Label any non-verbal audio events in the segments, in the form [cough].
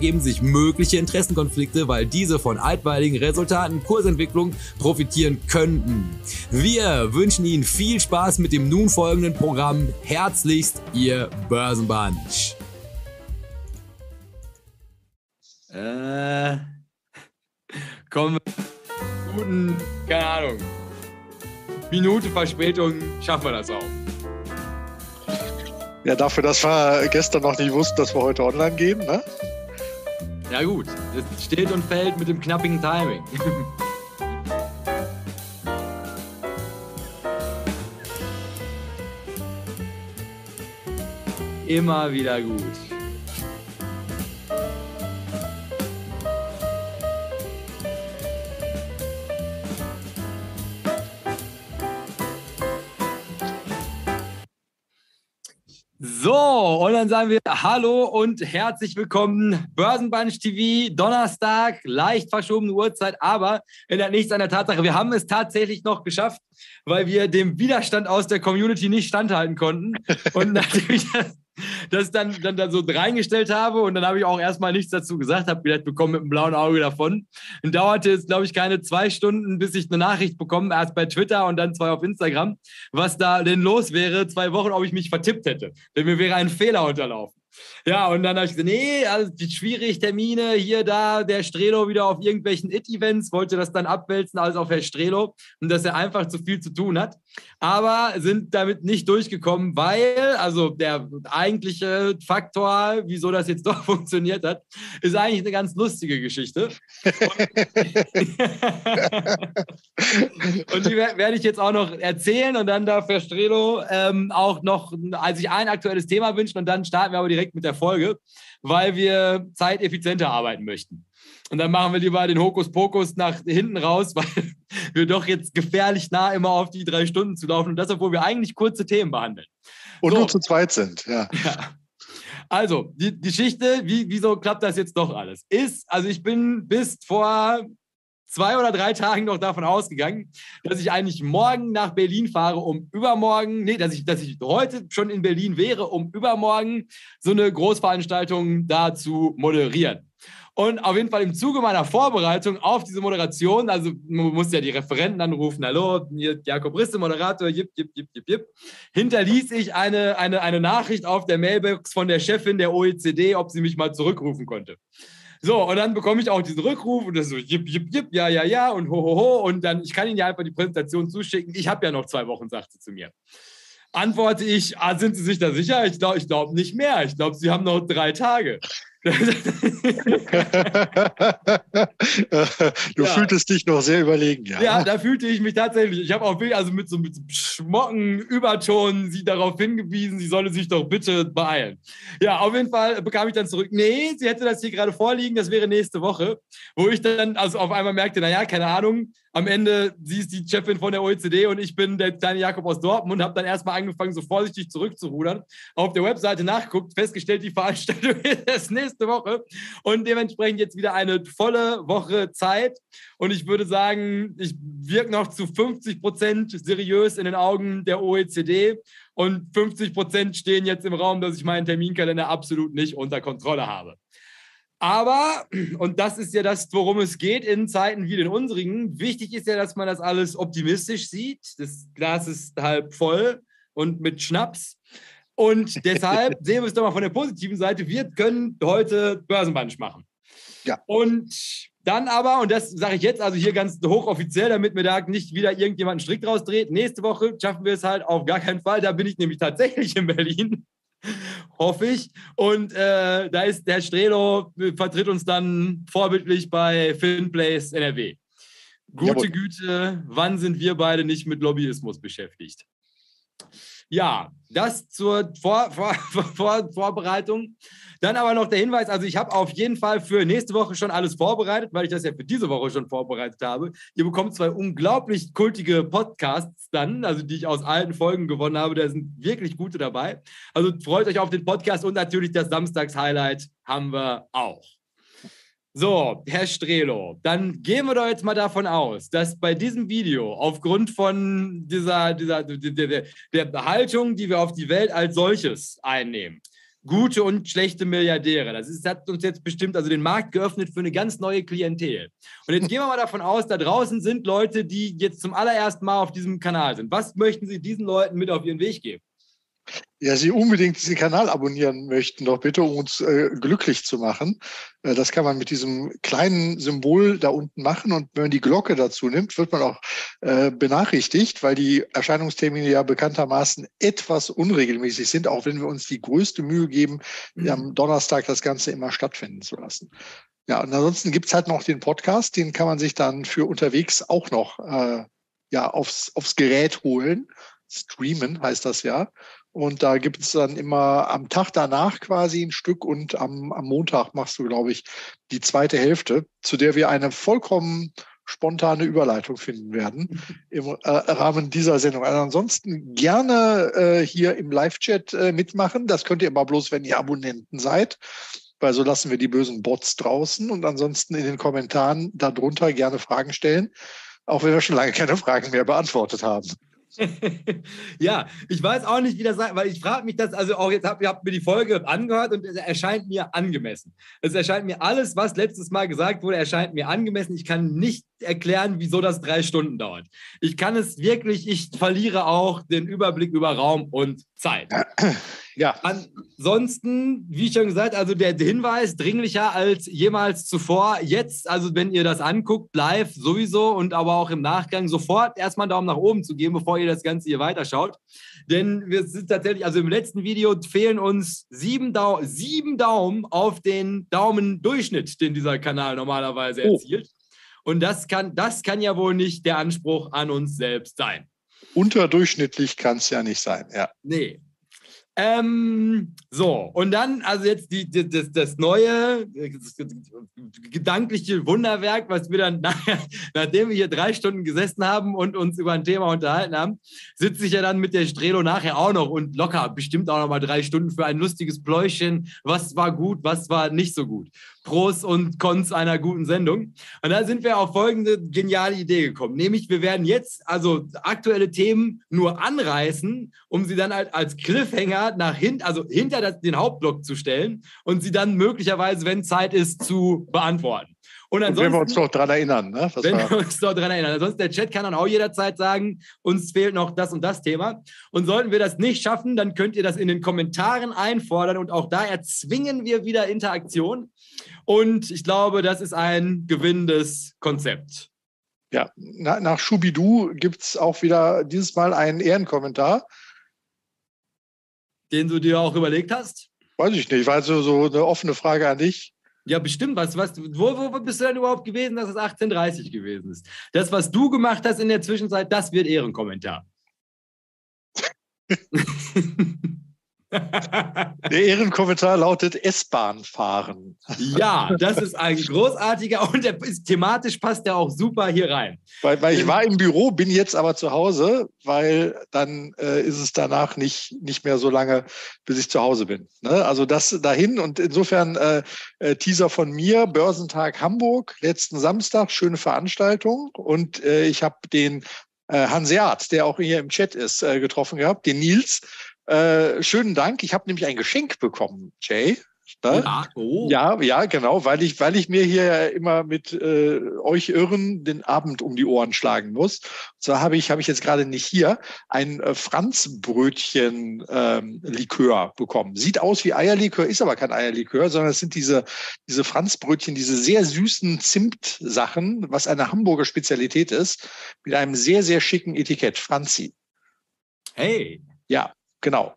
ergeben sich mögliche Interessenkonflikte, weil diese von altweiligen Resultaten Kursentwicklung profitieren könnten. Wir wünschen Ihnen viel Spaß mit dem nun folgenden Programm. Herzlichst, Ihr Börsenbunch. Äh, kommen wir. Guten, keine Ahnung. Minute Verspätung schaffen wir das auch. Ja, dafür, dass wir gestern noch nicht wussten, dass wir heute online gehen, ne? Ja gut, das steht und fällt mit dem knappigen Timing. [laughs] Immer wieder gut. So, und dann sagen wir Hallo und herzlich willkommen. Börsenbunch TV, Donnerstag, leicht verschobene Uhrzeit, aber ändert nichts an der Tatsache. Wir haben es tatsächlich noch geschafft, weil wir dem Widerstand aus der Community nicht standhalten konnten. Und [laughs] nachdem ich das das dann, dann, dann so reingestellt habe und dann habe ich auch erstmal nichts dazu gesagt, habe gedacht, wir kommen mit einem blauen Auge davon. Und dauerte es, glaube ich, keine zwei Stunden, bis ich eine Nachricht bekomme, erst bei Twitter und dann zwei auf Instagram, was da denn los wäre, zwei Wochen, ob ich mich vertippt hätte. Denn mir wäre ein Fehler unterlaufen. Ja, und dann habe ich gesagt, nee, also schwierig, Termine, hier, da, der Strelo wieder auf irgendwelchen It-Events, wollte das dann abwälzen, alles auf Herr Strelo und dass er einfach zu viel zu tun hat. Aber sind damit nicht durchgekommen, weil, also der eigentliche Faktor, wieso das jetzt [laughs] doch funktioniert hat, ist eigentlich eine ganz lustige Geschichte. und [laughs] die werde ich jetzt auch noch erzählen und dann darf Herr Strelo ähm, auch noch als ich ein aktuelles Thema wünschen und dann starten wir aber direkt mit der Folge, weil wir zeiteffizienter arbeiten möchten. Und dann machen wir lieber den Hokuspokus nach hinten raus, [laughs] weil wir doch jetzt gefährlich nah immer auf die drei Stunden zu laufen und das, obwohl wir eigentlich kurze Themen behandeln. Und so. nur zu zweit sind, ja. [laughs] ja. Also, die Geschichte, wie, wieso klappt das jetzt doch alles? Ist, also ich bin bis vor zwei oder drei Tagen noch davon ausgegangen, dass ich eigentlich morgen nach Berlin fahre, um übermorgen, nee, dass ich, dass ich heute schon in Berlin wäre, um übermorgen so eine Großveranstaltung da zu moderieren. Und auf jeden Fall im Zuge meiner Vorbereitung auf diese Moderation, also man muss ja die Referenten anrufen, hallo, Jakob Risse, Moderator, jip, jip, jip, jip, jip, hinterließ ich eine, eine, eine Nachricht auf der Mailbox von der Chefin der OECD, ob sie mich mal zurückrufen konnte. So, und dann bekomme ich auch diesen Rückruf und das so, jip, jip, jip, ja, ja, ja und ho, ho, ho. Und dann, ich kann Ihnen ja einfach die Präsentation zuschicken. Ich habe ja noch zwei Wochen, sagt sie zu mir. Antworte ich, ah, sind Sie sich da sicher? Ich glaube ich glaub nicht mehr. Ich glaube, Sie haben noch drei Tage. [laughs] du ja. fühltest dich noch sehr überlegen, ja. Ja, da fühlte ich mich tatsächlich. Ich habe auch also mit so mit Schmocken, Überton sie darauf hingewiesen, sie solle sich doch bitte beeilen. Ja, auf jeden Fall bekam ich dann zurück, nee, sie hätte das hier gerade vorliegen, das wäre nächste Woche. Wo ich dann also auf einmal merkte, naja, keine Ahnung, am Ende, sie ist die Chefin von der OECD und ich bin der kleine Jakob aus Dortmund, habe dann erstmal angefangen, so vorsichtig zurückzurudern, auf der Webseite nachgeguckt, festgestellt, die Veranstaltung [laughs] ist das nächste Woche und dementsprechend jetzt wieder eine volle Woche Zeit. Und ich würde sagen, ich wirke noch zu 50 Prozent seriös in den Augen der OECD und 50 Prozent stehen jetzt im Raum, dass ich meinen Terminkalender absolut nicht unter Kontrolle habe. Aber, und das ist ja das, worum es geht in Zeiten wie den unsrigen, wichtig ist ja, dass man das alles optimistisch sieht. Das Glas ist halb voll und mit Schnaps. Und deshalb [laughs] sehen wir es doch mal von der positiven Seite. Wir können heute Börsenbunch machen. Ja. Und dann aber, und das sage ich jetzt also hier ganz hochoffiziell, damit mir da nicht wieder irgendjemand einen Strick draus dreht, nächste Woche schaffen wir es halt auf gar keinen Fall. Da bin ich nämlich tatsächlich in Berlin. [laughs] Hoffe ich. Und äh, da ist der Strelo, vertritt uns dann vorbildlich bei Filmplays NRW. Gute Jawohl. Güte, wann sind wir beide nicht mit Lobbyismus beschäftigt? Ja, das zur Vor [laughs] Vor Vor Vorbereitung. Dann aber noch der Hinweis, also ich habe auf jeden Fall für nächste Woche schon alles vorbereitet, weil ich das ja für diese Woche schon vorbereitet habe. Ihr bekommt zwei unglaublich kultige Podcasts dann, also die ich aus alten Folgen gewonnen habe. Da sind wirklich gute dabei. Also freut euch auf den Podcast und natürlich das Samstags-Highlight haben wir auch. So, Herr Strelo, dann gehen wir doch jetzt mal davon aus, dass bei diesem Video aufgrund von dieser, dieser der, der Haltung, die wir auf die Welt als solches einnehmen, gute und schlechte Milliardäre. Das ist, hat uns jetzt bestimmt also den Markt geöffnet für eine ganz neue Klientel. Und jetzt gehen wir mal davon aus, da draußen sind Leute, die jetzt zum allerersten Mal auf diesem Kanal sind. Was möchten Sie diesen Leuten mit auf ihren Weg geben? Ja, Sie unbedingt diesen Kanal abonnieren möchten, doch bitte, um uns äh, glücklich zu machen. Äh, das kann man mit diesem kleinen Symbol da unten machen. Und wenn man die Glocke dazu nimmt, wird man auch äh, benachrichtigt, weil die Erscheinungstermine ja bekanntermaßen etwas unregelmäßig sind, auch wenn wir uns die größte Mühe geben, mhm. am Donnerstag das Ganze immer stattfinden zu lassen. Ja, und ansonsten gibt's halt noch den Podcast, den kann man sich dann für unterwegs auch noch äh, ja, aufs, aufs Gerät holen. Streamen heißt das ja. Und da gibt es dann immer am Tag danach quasi ein Stück und am, am Montag machst du, glaube ich, die zweite Hälfte, zu der wir eine vollkommen spontane Überleitung finden werden im äh, Rahmen dieser Sendung. Also ansonsten gerne äh, hier im Live-Chat äh, mitmachen. Das könnt ihr aber bloß, wenn ihr Abonnenten seid, weil so lassen wir die bösen Bots draußen und ansonsten in den Kommentaren darunter gerne Fragen stellen, auch wenn wir schon lange keine Fragen mehr beantwortet haben. Ja, ich weiß auch nicht, wie das sei, weil ich frage mich das, also auch jetzt habt ihr mir die Folge angehört und es erscheint mir angemessen. Es erscheint mir alles, was letztes Mal gesagt wurde, erscheint mir angemessen. Ich kann nicht erklären, wieso das drei Stunden dauert. Ich kann es wirklich, ich verliere auch den Überblick über Raum und Zeit. Ja. Ansonsten, wie schon gesagt, also der Hinweis dringlicher als jemals zuvor. Jetzt, also wenn ihr das anguckt, live sowieso und aber auch im Nachgang sofort erstmal einen Daumen nach oben zu geben, bevor ihr das Ganze hier weiterschaut. Denn wir sind tatsächlich, also im letzten Video fehlen uns sieben, Dau sieben Daumen auf den Daumendurchschnitt, den dieser Kanal normalerweise oh. erzielt. Und das kann, das kann ja wohl nicht der Anspruch an uns selbst sein. Unterdurchschnittlich kann es ja nicht sein, ja. Nee, ähm, so, und dann, also jetzt die, die, das, das neue das gedankliche Wunderwerk, was wir dann, [laughs] nachher, nachdem wir hier drei Stunden gesessen haben und uns über ein Thema unterhalten haben, sitze ich ja dann mit der Strelo nachher auch noch und locker bestimmt auch noch mal drei Stunden für ein lustiges Pläuschen. Was war gut, was war nicht so gut. Pros und Cons einer guten Sendung. Und da sind wir auf folgende geniale Idee gekommen. Nämlich, wir werden jetzt also aktuelle Themen nur anreißen, um sie dann halt als Cliffhanger nach hinten, also hinter das, den Hauptblock zu stellen und sie dann möglicherweise, wenn Zeit ist, zu beantworten. Und ansonsten, wenn wir uns noch daran erinnern. Ne? wenn wir uns noch daran erinnern. Ansonsten, der Chat kann dann auch jederzeit sagen, uns fehlt noch das und das Thema. Und sollten wir das nicht schaffen, dann könnt ihr das in den Kommentaren einfordern. Und auch da erzwingen wir wieder Interaktion. Und ich glaube, das ist ein gewinnendes Konzept. Ja, nach, nach Schubidu gibt es auch wieder dieses Mal einen Ehrenkommentar. Den du dir auch überlegt hast? Weiß ich nicht. War also so eine offene Frage an dich. Ja, bestimmt. Was, was, wo, wo bist du denn überhaupt gewesen, dass es 1830 gewesen ist? Das, was du gemacht hast in der Zwischenzeit, das wird Ehrenkommentar. [laughs] Der Ehrenkommentar lautet S-Bahn fahren. Ja, das ist ein großartiger und der ist, thematisch passt der auch super hier rein. Weil, weil ich war im Büro, bin jetzt aber zu Hause, weil dann äh, ist es danach nicht, nicht mehr so lange, bis ich zu Hause bin. Ne? Also das dahin und insofern äh, äh, Teaser von mir, Börsentag Hamburg, letzten Samstag, schöne Veranstaltung und äh, ich habe den äh, Hanseat, der auch hier im Chat ist, äh, getroffen gehabt, den Nils äh, schönen Dank. Ich habe nämlich ein Geschenk bekommen, Jay? Ja, oh. ja, ja, genau, weil ich, weil ich mir hier immer mit äh, euch Irren den Abend um die Ohren schlagen muss. Und zwar habe ich, habe ich jetzt gerade nicht hier ein äh, Franzbrötchen-Likör ähm, bekommen. Sieht aus wie Eierlikör, ist aber kein Eierlikör, sondern es sind diese, diese Franzbrötchen, diese sehr süßen Zimtsachen, was eine Hamburger Spezialität ist, mit einem sehr, sehr schicken Etikett. Franzi. Hey. Ja, genau.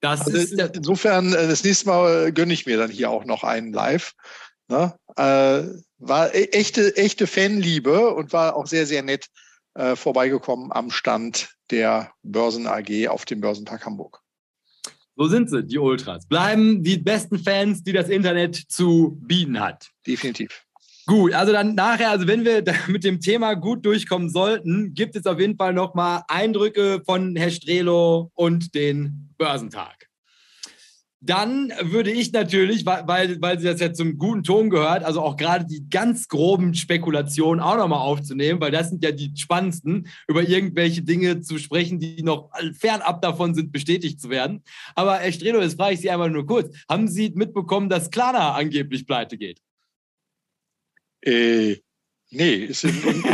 Das also ist insofern, äh, das nächste Mal gönne ich mir dann hier auch noch einen live. Ne? Äh, war e-, echte, echte Fanliebe und war auch sehr, sehr nett äh, vorbeigekommen am Stand der Börsen AG auf dem Börsenpark Hamburg. So sind sie, die Ultras. Bleiben die besten Fans, die das Internet zu bieten hat. Definitiv. Gut, also dann nachher, also wenn wir [laughs] mit dem Thema gut durchkommen sollten, gibt es auf jeden Fall nochmal Eindrücke von Herr Strelo und den Börsentag. Dann würde ich natürlich, weil, weil sie das ja zum guten Ton gehört, also auch gerade die ganz groben Spekulationen auch nochmal aufzunehmen, weil das sind ja die spannendsten, über irgendwelche Dinge zu sprechen, die noch fernab davon sind, bestätigt zu werden. Aber Herr Strelo, jetzt frage ich Sie einmal nur kurz. Haben Sie mitbekommen, dass Klarna angeblich pleite geht? Äh, nee, ist in, in,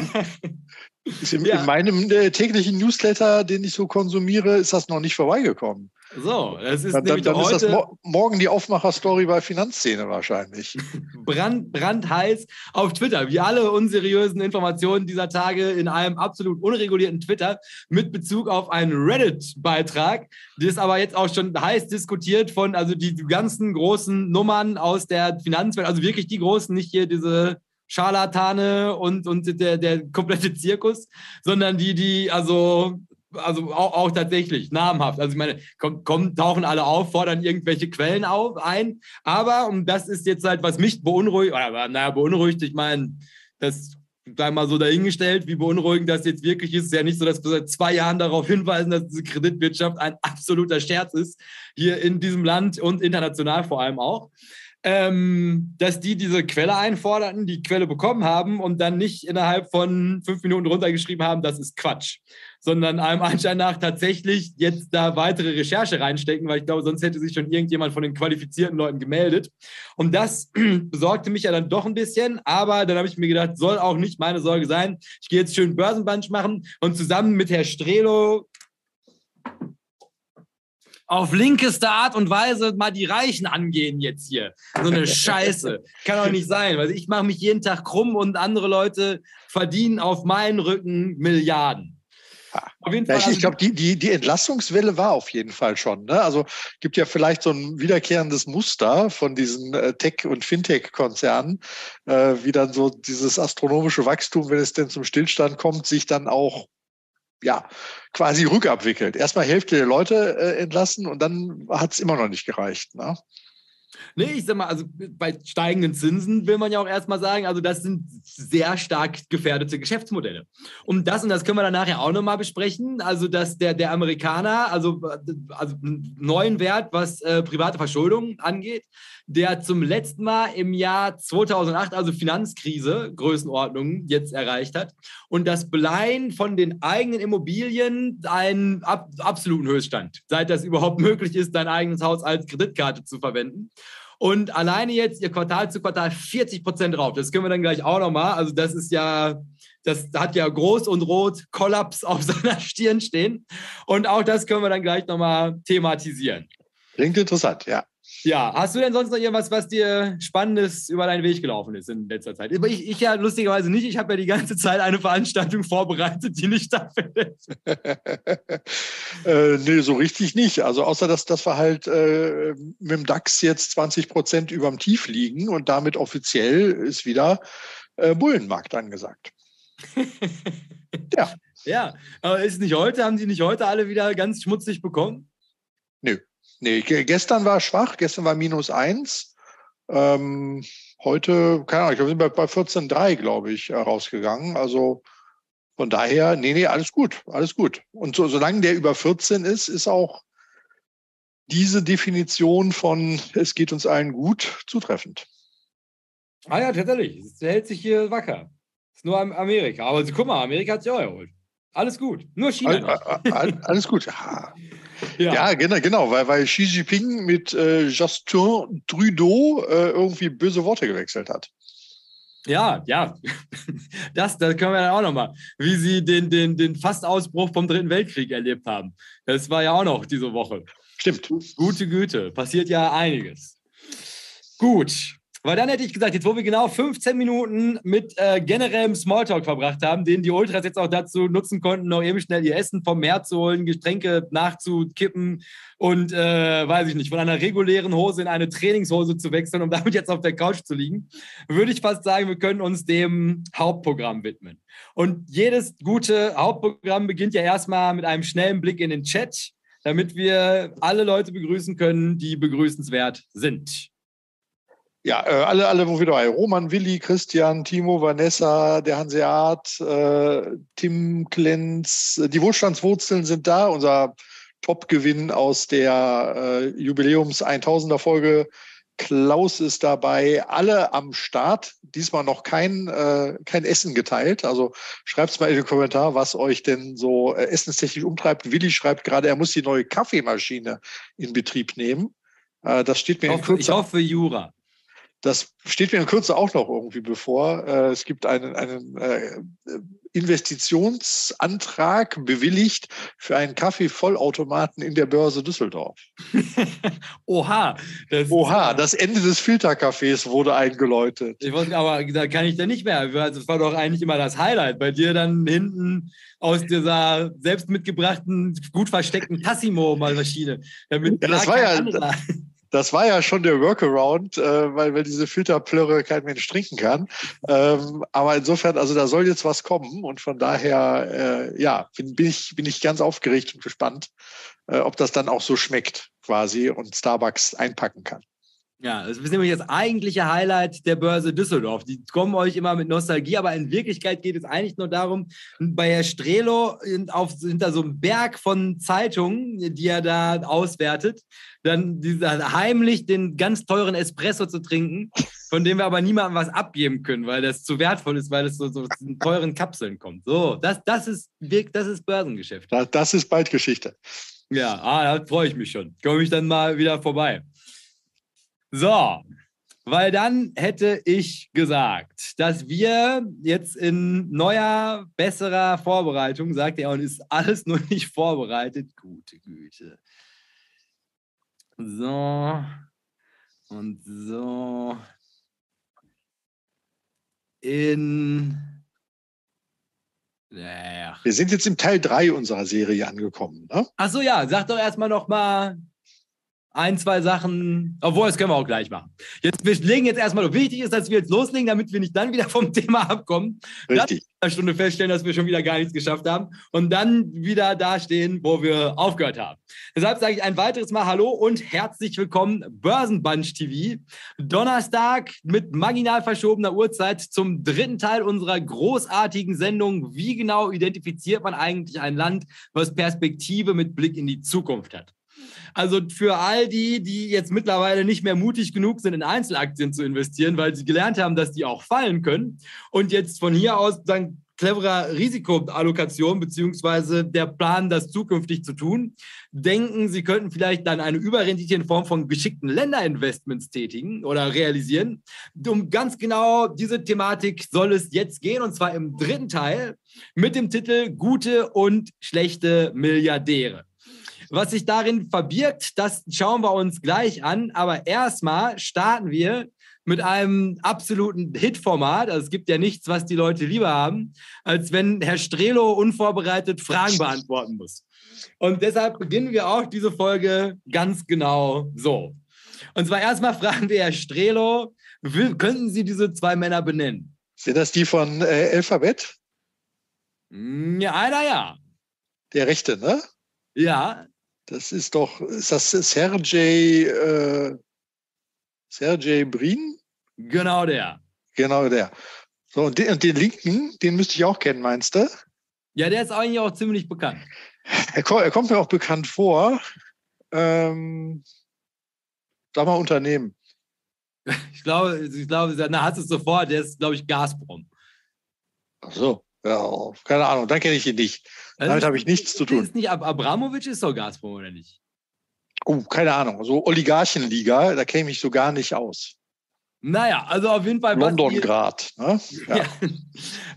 [laughs] ist in, ja. in meinem äh, täglichen Newsletter, den ich so konsumiere, ist das noch nicht vorbeigekommen. So, das ist dann, nämlich dann, heute, ist das mo morgen die Aufmacher-Story bei Finanzszene wahrscheinlich. [laughs] Brand, brandheiß auf Twitter, wie alle unseriösen Informationen dieser Tage in einem absolut unregulierten Twitter mit Bezug auf einen Reddit-Beitrag, das aber jetzt auch schon heiß diskutiert von, also die ganzen großen Nummern aus der Finanzwelt, also wirklich die großen, nicht hier diese Scharlatane und, und der, der komplette Zirkus, sondern die, die, also also auch, auch, tatsächlich namhaft. Also ich meine, kommen, kommen, tauchen alle auf, fordern irgendwelche Quellen auf, ein. Aber, und das ist jetzt halt, was mich beunruhigt, oder naja, beunruhigt, ich meine, das sei mal so dahingestellt, wie beunruhigend das jetzt wirklich ist. Es ist ja nicht so, dass wir seit zwei Jahren darauf hinweisen, dass diese Kreditwirtschaft ein [laughs] absoluter Scherz ist, hier in diesem Land und international vor allem auch ähm, dass die diese Quelle einforderten, die Quelle bekommen haben und dann nicht innerhalb von fünf Minuten runtergeschrieben haben, das ist Quatsch, sondern einem Anschein nach tatsächlich jetzt da weitere Recherche reinstecken, weil ich glaube, sonst hätte sich schon irgendjemand von den qualifizierten Leuten gemeldet. Und das [clears throat] besorgte mich ja dann doch ein bisschen, aber dann habe ich mir gedacht, soll auch nicht meine Sorge sein. Ich gehe jetzt schön Börsenbunch machen und zusammen mit Herr Strelo auf linkeste Art und Weise mal die Reichen angehen jetzt hier. So eine Scheiße. Kann doch nicht sein, weil ich mache mich jeden Tag krumm und andere Leute verdienen auf meinen Rücken Milliarden. Auf jeden Fall. Ich, ich glaube, die, die, die Entlastungswelle war auf jeden Fall schon. Ne? Also gibt ja vielleicht so ein wiederkehrendes Muster von diesen äh, Tech- und Fintech-Konzernen, äh, wie dann so dieses astronomische Wachstum, wenn es denn zum Stillstand kommt, sich dann auch ja, quasi rückabwickelt. Erstmal Hälfte der Leute äh, entlassen und dann hat es immer noch nicht gereicht. Ne? Nee, ich sag mal, also bei steigenden Zinsen will man ja auch erstmal sagen, also das sind sehr stark gefährdete Geschäftsmodelle. Und das, und das können wir dann nachher auch nochmal besprechen, also dass der, der Amerikaner, also, also neuen Wert, was äh, private Verschuldung angeht, der zum letzten Mal im Jahr 2008, also Finanzkrise, Größenordnung jetzt erreicht hat. Und das Beleihen von den eigenen Immobilien einen ab, absoluten Höchststand, seit das überhaupt möglich ist, dein eigenes Haus als Kreditkarte zu verwenden. Und alleine jetzt ihr Quartal zu Quartal 40 Prozent drauf. Das können wir dann gleich auch nochmal. Also das ist ja, das hat ja groß und rot Kollaps auf [laughs] seiner Stirn stehen. Und auch das können wir dann gleich nochmal thematisieren. Klingt interessant, ja. Ja, hast du denn sonst noch irgendwas, was dir Spannendes über deinen Weg gelaufen ist in letzter Zeit? Ich, ich ja lustigerweise nicht. Ich habe ja die ganze Zeit eine Veranstaltung [laughs] vorbereitet, die nicht stattfindet. [laughs] äh, nee, so richtig nicht. Also außer, dass, dass wir halt äh, mit dem DAX jetzt 20 Prozent über dem Tief liegen und damit offiziell ist wieder äh, Bullenmarkt angesagt. [laughs] ja. Ja, aber ist nicht heute, haben Sie nicht heute alle wieder ganz schmutzig bekommen? Nö. Nee, gestern war schwach, gestern war minus eins. Ähm, heute, keine Ahnung, ich glaube, sind wir bei 14,3, glaube ich, äh, rausgegangen. Also von daher, nee, nee, alles gut, alles gut. Und so, solange der über 14 ist, ist auch diese Definition von es geht uns allen gut zutreffend. Ah ja, tatsächlich. Es hält sich hier wacker. Es ist nur Amerika. Aber guck mal, Amerika hat sich auch erholt. Alles gut. Nur China. All, all, alles gut. Ja. Ja, ja genau, genau, weil, weil Xi Jinping mit äh, Justin Trudeau äh, irgendwie böse Worte gewechselt hat. Ja, ja, [laughs] das, das können wir dann auch nochmal, wie sie den, den, den Fastausbruch vom Dritten Weltkrieg erlebt haben. Das war ja auch noch diese Woche. Stimmt. Gute Güte, passiert ja einiges. Gut, weil dann hätte ich gesagt, jetzt wo wir genau 15 Minuten mit äh, generellem Smalltalk verbracht haben, den die Ultras jetzt auch dazu nutzen konnten, noch eben schnell ihr Essen vom Meer zu holen, Getränke nachzukippen und, äh, weiß ich nicht, von einer regulären Hose in eine Trainingshose zu wechseln, um damit jetzt auf der Couch zu liegen, würde ich fast sagen, wir können uns dem Hauptprogramm widmen. Und jedes gute Hauptprogramm beginnt ja erstmal mit einem schnellen Blick in den Chat, damit wir alle Leute begrüßen können, die begrüßenswert sind. Ja, äh, alle, alle wo wir dabei. Roman, Willi, Christian, Timo, Vanessa, der Hanseat, äh, Tim Klenz. Die Wohlstandswurzeln sind da. Unser Top-Gewinn aus der äh, Jubiläums 1000er Folge. Klaus ist dabei, alle am Start. Diesmal noch kein, äh, kein Essen geteilt. Also schreibt mal in den Kommentar, was euch denn so äh, essenstechnisch umtreibt. Willi schreibt gerade, er muss die neue Kaffeemaschine in Betrieb nehmen. Äh, das steht mir ich hoffe, in Kürze. Ich hoffe Jura. Das steht mir in Kürze auch noch irgendwie bevor. Äh, es gibt einen, einen äh, Investitionsantrag bewilligt für einen Kaffeevollautomaten in der Börse Düsseldorf. [laughs] Oha. Das Oha, das Ende des Filtercafés wurde eingeläutet. Ich weiß, aber da kann ich dann nicht mehr. Das war doch eigentlich immer das Highlight. Bei dir dann hinten aus dieser selbst mitgebrachten, gut versteckten Tassimo-Maschine. Ja, das war ja. Anderer [laughs] das war ja schon der Workaround, äh, weil, weil diese Filterplörre kein Mensch trinken kann. Ähm, aber insofern, also da soll jetzt was kommen und von daher, äh, ja, bin, bin, ich, bin ich ganz aufgeregt und gespannt, äh, ob das dann auch so schmeckt quasi und Starbucks einpacken kann. Ja, das ist nämlich das eigentliche Highlight der Börse Düsseldorf. Die kommen euch immer mit Nostalgie, aber in Wirklichkeit geht es eigentlich nur darum, bei Herr Strelo auf, hinter so einem Berg von Zeitungen, die er da auswertet, dann dieser, heimlich den ganz teuren Espresso zu trinken, von dem wir aber niemandem was abgeben können, weil das zu wertvoll ist, weil es so, so in teuren Kapseln kommt. So, das, das, ist, das ist Börsengeschäft. Das, das ist bald Geschichte. Ja, ah, da freue ich mich schon. Komme ich dann mal wieder vorbei. So, weil dann hätte ich gesagt, dass wir jetzt in neuer, besserer Vorbereitung, sagt er, und ist alles nur nicht vorbereitet. Gute Güte. So und so in. Ja. Wir sind jetzt im Teil 3 unserer Serie angekommen. Ne? Achso, ja, sag doch erstmal noch mal ein, zwei Sachen, obwohl, das können wir auch gleich machen. Jetzt, wir legen jetzt erstmal, wichtig ist, dass wir jetzt loslegen, damit wir nicht dann wieder vom [laughs] Thema abkommen. Richtig. Dann eine Stunde feststellen, dass wir schon wieder gar nichts geschafft haben und dann wieder dastehen, wo wir aufgehört haben. Deshalb sage ich ein weiteres Mal Hallo und herzlich willkommen, Börsenbunch TV. Donnerstag mit marginal verschobener Uhrzeit zum dritten Teil unserer großartigen Sendung. Wie genau identifiziert man eigentlich ein Land, was Perspektive mit Blick in die Zukunft hat? Also für all die, die jetzt mittlerweile nicht mehr mutig genug sind, in Einzelaktien zu investieren, weil sie gelernt haben, dass die auch fallen können und jetzt von hier aus dann cleverer Risikoallokation beziehungsweise der Plan, das zukünftig zu tun, denken, sie könnten vielleicht dann eine Überrendite in Form von geschickten Länderinvestments tätigen oder realisieren. Um ganz genau diese Thematik soll es jetzt gehen und zwar im dritten Teil mit dem Titel Gute und schlechte Milliardäre. Was sich darin verbirgt, das schauen wir uns gleich an. Aber erstmal starten wir mit einem absoluten Hitformat. Also es gibt ja nichts, was die Leute lieber haben, als wenn Herr Strelo unvorbereitet Fragen beantworten muss. Und deshalb beginnen wir auch diese Folge ganz genau so. Und zwar erstmal fragen wir Herr Strelo, könnten Sie diese zwei Männer benennen? Sind das die von äh, Alphabet? Ja, einer ja. Der rechte, ne? Ja. Das ist doch, ist das Sergej, äh, Sergej Brin? Genau der. Genau der. So, und den, und den linken, den müsste ich auch kennen, meinst du? Ja, der ist eigentlich auch ziemlich bekannt. Er, er kommt mir auch bekannt vor. Ähm, sag mal Unternehmen. Ich glaube, ich glaube, na, hast du es sofort, der ist, glaube ich, Gazprom. Ach so. Ja, keine Ahnung, dann kenne ich ihn nicht. Also Damit habe ich nichts zu tun. Ist nicht Ab Abramovic ist doch Gazprom, oder nicht? Oh, keine Ahnung. So Oligarchenliga, da kenne ich so gar nicht aus. Naja, also auf jeden Fall. London Grad. Ne? Ja. ja. [laughs]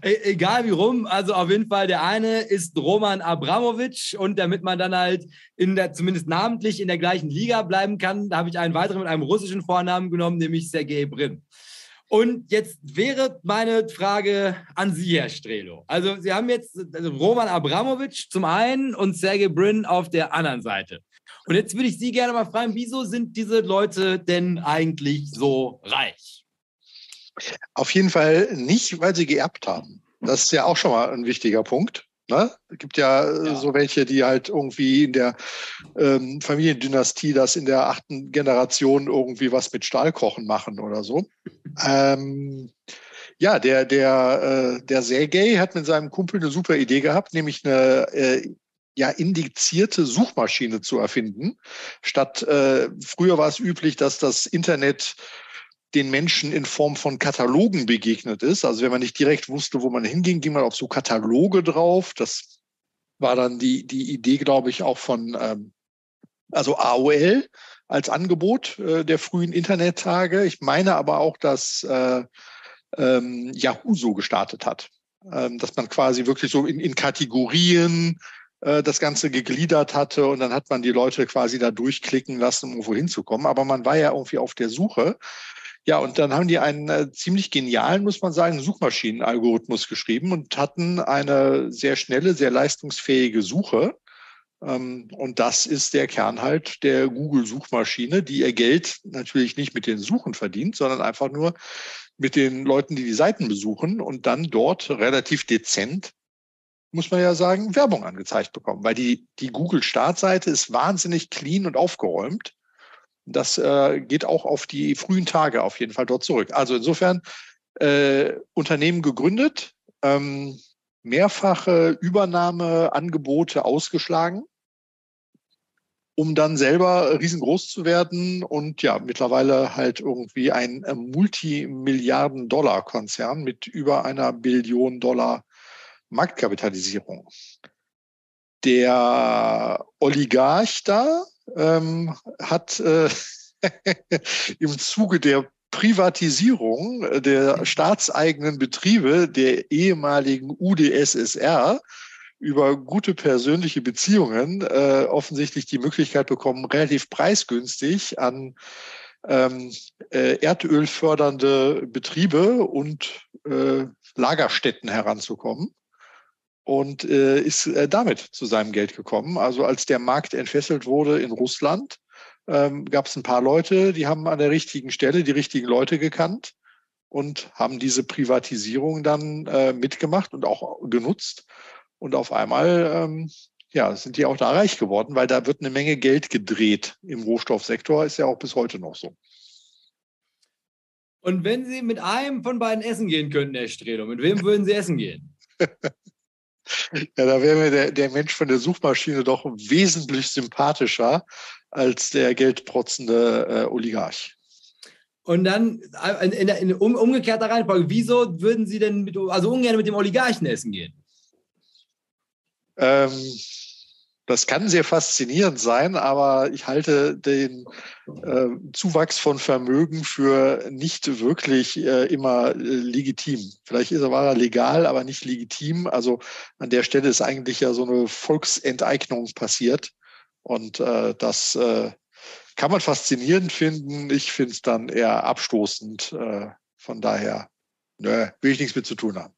E-, egal wie rum, also auf jeden Fall der eine ist Roman Abramovic und damit man dann halt in der, zumindest namentlich in der gleichen Liga bleiben kann, habe ich einen weiteren mit einem russischen Vornamen genommen, nämlich Sergei Brin. Und jetzt wäre meine Frage an Sie, Herr Strelo. Also Sie haben jetzt also Roman Abramovic zum einen und Sergey Brin auf der anderen Seite. Und jetzt würde ich Sie gerne mal fragen, wieso sind diese Leute denn eigentlich so reich? Auf jeden Fall nicht, weil sie geerbt haben. Das ist ja auch schon mal ein wichtiger Punkt. Ne? Es gibt ja, äh, ja, so welche, die halt irgendwie in der ähm, Familiendynastie das in der achten Generation irgendwie was mit Stahlkochen machen oder so. Ähm, ja, der, der, äh, der Sergei hat mit seinem Kumpel eine super Idee gehabt, nämlich eine äh, ja indizierte Suchmaschine zu erfinden. Statt äh, früher war es üblich, dass das Internet den Menschen in Form von Katalogen begegnet ist. Also wenn man nicht direkt wusste, wo man hinging, ging man auf so Kataloge drauf. Das war dann die, die Idee, glaube ich, auch von ähm, also AOL als Angebot äh, der frühen Internettage. Ich meine aber auch, dass äh, ähm, Yahoo so gestartet hat. Ähm, dass man quasi wirklich so in, in Kategorien äh, das Ganze gegliedert hatte und dann hat man die Leute quasi da durchklicken lassen, um wohin zu kommen. Aber man war ja irgendwie auf der Suche. Ja, und dann haben die einen äh, ziemlich genialen, muss man sagen, Suchmaschinenalgorithmus geschrieben und hatten eine sehr schnelle, sehr leistungsfähige Suche. Ähm, und das ist der Kern halt der Google-Suchmaschine, die ihr Geld natürlich nicht mit den Suchen verdient, sondern einfach nur mit den Leuten, die die Seiten besuchen und dann dort relativ dezent muss man ja sagen, Werbung angezeigt bekommen, weil die, die Google-Startseite ist wahnsinnig clean und aufgeräumt. Das äh, geht auch auf die frühen Tage auf jeden Fall dort zurück. Also insofern äh, Unternehmen gegründet, ähm, mehrfache Übernahmeangebote ausgeschlagen, um dann selber riesengroß zu werden und ja, mittlerweile halt irgendwie ein äh, Multimilliarden-Dollar-Konzern mit über einer Billion Dollar Marktkapitalisierung. Der Oligarch da ähm, hat äh, [laughs] im Zuge der Privatisierung der staatseigenen Betriebe der ehemaligen UdSSR über gute persönliche Beziehungen äh, offensichtlich die Möglichkeit bekommen, relativ preisgünstig an ähm, äh, erdölfördernde Betriebe und äh, Lagerstätten heranzukommen und äh, ist äh, damit zu seinem Geld gekommen. Also als der Markt entfesselt wurde in Russland, ähm, gab es ein paar Leute, die haben an der richtigen Stelle die richtigen Leute gekannt und haben diese Privatisierung dann äh, mitgemacht und auch genutzt. Und auf einmal ähm, ja, sind die auch da reich geworden, weil da wird eine Menge Geld gedreht im Rohstoffsektor, ist ja auch bis heute noch so. Und wenn Sie mit einem von beiden essen gehen könnten, Herr Strelo, mit wem würden Sie essen gehen? [laughs] Ja, da wäre mir der, der Mensch von der Suchmaschine doch wesentlich sympathischer als der geldprotzende äh, Oligarch. Und dann äh, in, in, in um, umgekehrter Reihenfolge, wieso würden Sie denn mit, also ungern mit dem Oligarchen essen gehen? Ähm, das kann sehr faszinierend sein, aber ich halte den äh, Zuwachs von Vermögen für nicht wirklich äh, immer äh, legitim. Vielleicht ist er, war er legal, aber nicht legitim. Also an der Stelle ist eigentlich ja so eine Volksenteignung passiert. Und äh, das äh, kann man faszinierend finden. Ich finde es dann eher abstoßend. Äh, von daher, nö, will ich nichts mit zu tun haben.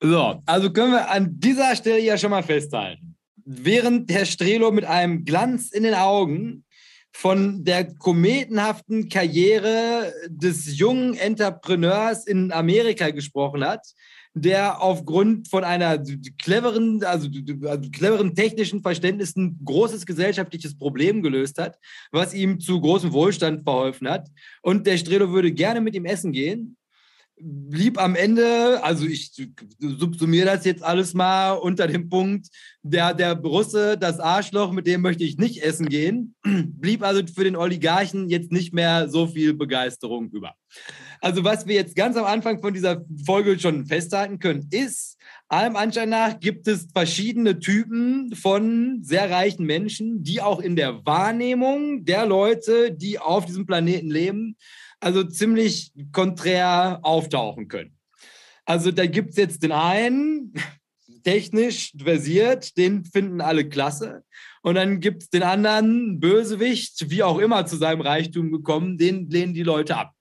So, also können wir an dieser Stelle ja schon mal festhalten während Herr Strelo mit einem Glanz in den Augen von der kometenhaften Karriere des jungen Entrepreneurs in Amerika gesprochen hat, der aufgrund von einer cleveren, also cleveren technischen Verständnis ein großes gesellschaftliches Problem gelöst hat, was ihm zu großem Wohlstand verholfen hat. Und der Strelo würde gerne mit ihm essen gehen. Blieb am Ende, also ich subsumiere das jetzt alles mal unter dem Punkt, der, der Russe, das Arschloch, mit dem möchte ich nicht essen gehen, [clears throat] blieb also für den Oligarchen jetzt nicht mehr so viel Begeisterung über. Also was wir jetzt ganz am Anfang von dieser Folge schon festhalten können, ist, allem Anschein nach gibt es verschiedene Typen von sehr reichen Menschen, die auch in der Wahrnehmung der Leute, die auf diesem Planeten leben, also ziemlich konträr auftauchen können. Also da gibt es jetzt den einen, technisch versiert, den finden alle klasse. Und dann gibt es den anderen, Bösewicht, wie auch immer zu seinem Reichtum gekommen, den lehnen die Leute ab.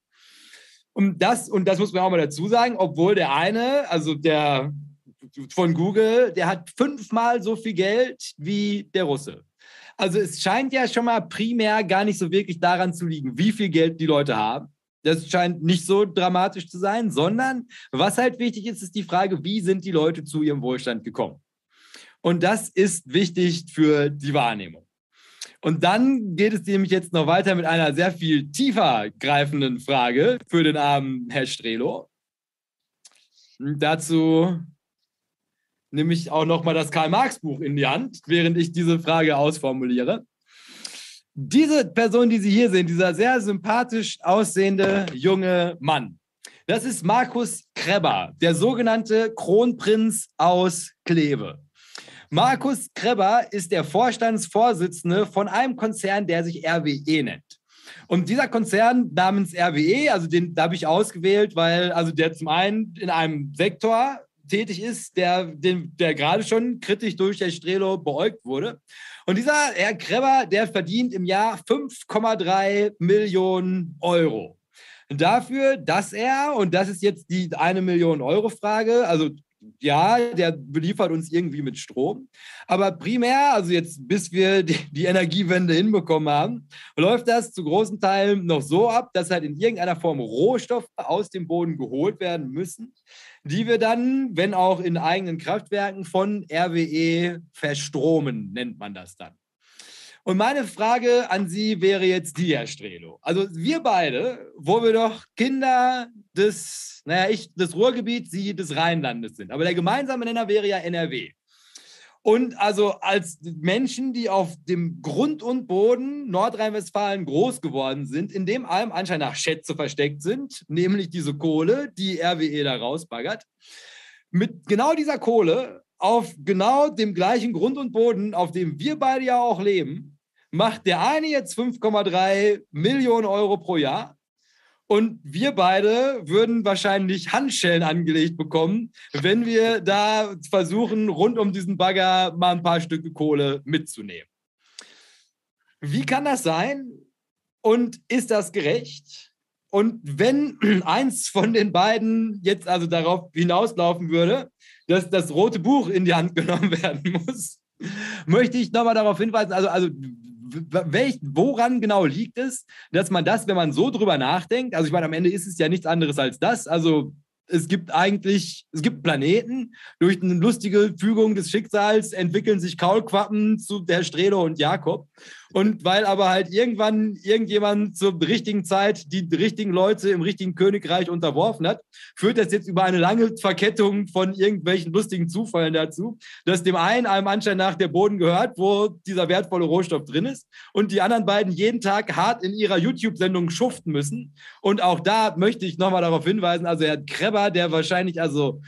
Und das, und das muss man auch mal dazu sagen, obwohl der eine, also der von Google, der hat fünfmal so viel Geld wie der Russe. Also es scheint ja schon mal primär gar nicht so wirklich daran zu liegen, wie viel Geld die Leute haben. Das scheint nicht so dramatisch zu sein, sondern was halt wichtig ist, ist die Frage, wie sind die Leute zu ihrem Wohlstand gekommen? Und das ist wichtig für die Wahrnehmung. Und dann geht es nämlich jetzt noch weiter mit einer sehr viel tiefer greifenden Frage für den armen Herr Strelo. dazu nehme ich auch noch mal das Karl-Marx-Buch in die Hand, während ich diese Frage ausformuliere. Diese Person, die Sie hier sehen, dieser sehr sympathisch aussehende junge Mann, das ist Markus Kreber, der sogenannte Kronprinz aus Kleve. Markus Kreber ist der Vorstandsvorsitzende von einem Konzern, der sich RWE nennt. Und dieser Konzern namens RWE, also den habe ich ausgewählt, weil also der zum einen in einem Sektor tätig ist, der, der gerade schon kritisch durch der Strelo beäugt wurde. Und dieser Herr Kreber, der verdient im Jahr 5,3 Millionen Euro. Dafür, dass er, und das ist jetzt die eine Million Euro Frage, also ja, der beliefert uns irgendwie mit Strom. Aber primär, also jetzt bis wir die, die, Energiewende hinbekommen haben, läuft das zu großen Teilen noch so ab, dass halt in irgendeiner Form Rohstoffe aus dem Boden geholt werden müssen, die wir dann, wenn auch in eigenen Kraftwerken, von RWE verstromen, nennt man das dann. Und meine Frage an Sie wäre jetzt die, Herr Strelo. Also wir beide, wo wir doch Kinder des, naja, ich des Ruhrgebiets, Sie des Rheinlandes sind. Aber der gemeinsame Nenner wäre ja NRW. Und also als Menschen, die auf dem Grund und Boden Nordrhein-Westfalen groß geworden sind, in dem allem anscheinend nach Schätze versteckt sind, nämlich diese Kohle, die RWE da rausbaggert, mit genau dieser Kohle auf genau dem gleichen Grund und Boden, auf dem wir beide ja auch leben, macht der eine jetzt 5,3 Millionen Euro pro Jahr und wir beide würden wahrscheinlich Handschellen angelegt bekommen, wenn wir da versuchen, rund um diesen Bagger mal ein paar Stücke Kohle mitzunehmen. Wie kann das sein? Und ist das gerecht? Und wenn [clears throat] eins von den beiden jetzt also darauf hinauslaufen würde, dass das rote Buch in die Hand genommen [laughs] werden muss, möchte ich nochmal darauf hinweisen, also, also welch, woran genau liegt es, dass man das, wenn man so drüber nachdenkt, also ich meine, am Ende ist es ja nichts anderes als das, also es gibt eigentlich, es gibt Planeten. Durch eine lustige Fügung des Schicksals entwickeln sich Kaulquappen zu der Strelo und Jakob. Und weil aber halt irgendwann irgendjemand zur richtigen Zeit die richtigen Leute im richtigen Königreich unterworfen hat, führt das jetzt über eine lange Verkettung von irgendwelchen lustigen Zufällen dazu, dass dem einen einem Anschein nach der Boden gehört, wo dieser wertvolle Rohstoff drin ist, und die anderen beiden jeden Tag hart in ihrer YouTube-Sendung schuften müssen. Und auch da möchte ich nochmal darauf hinweisen, also Herr Kreber, der wahrscheinlich also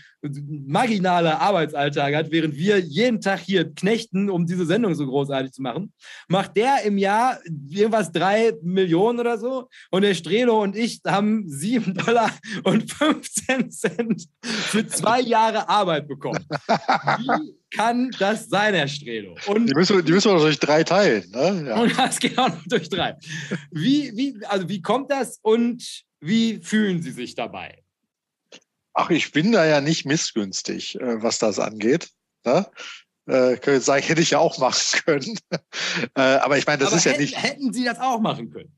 marginaler Arbeitsalltag hat, während wir jeden Tag hier knechten, um diese Sendung so großartig zu machen, macht der im Jahr irgendwas drei Millionen oder so und der Strelo und ich haben sieben Dollar und 15 Cent für zwei Jahre Arbeit bekommen. Wie kann das sein, Herr Strelo? Und die müssen, die müssen wir durch drei teilen. Ne? Ja. Und das geht auch noch durch drei. Wie, wie, also wie kommt das und wie fühlen Sie sich dabei? Ach, ich bin da ja nicht missgünstig, äh, was das angeht. Ne? Äh, könnte sagen, hätte ich ja auch machen [laughs] können. äh, aber ich meine, das aber ist hätten, ja nicht. Hätten Sie das auch machen können?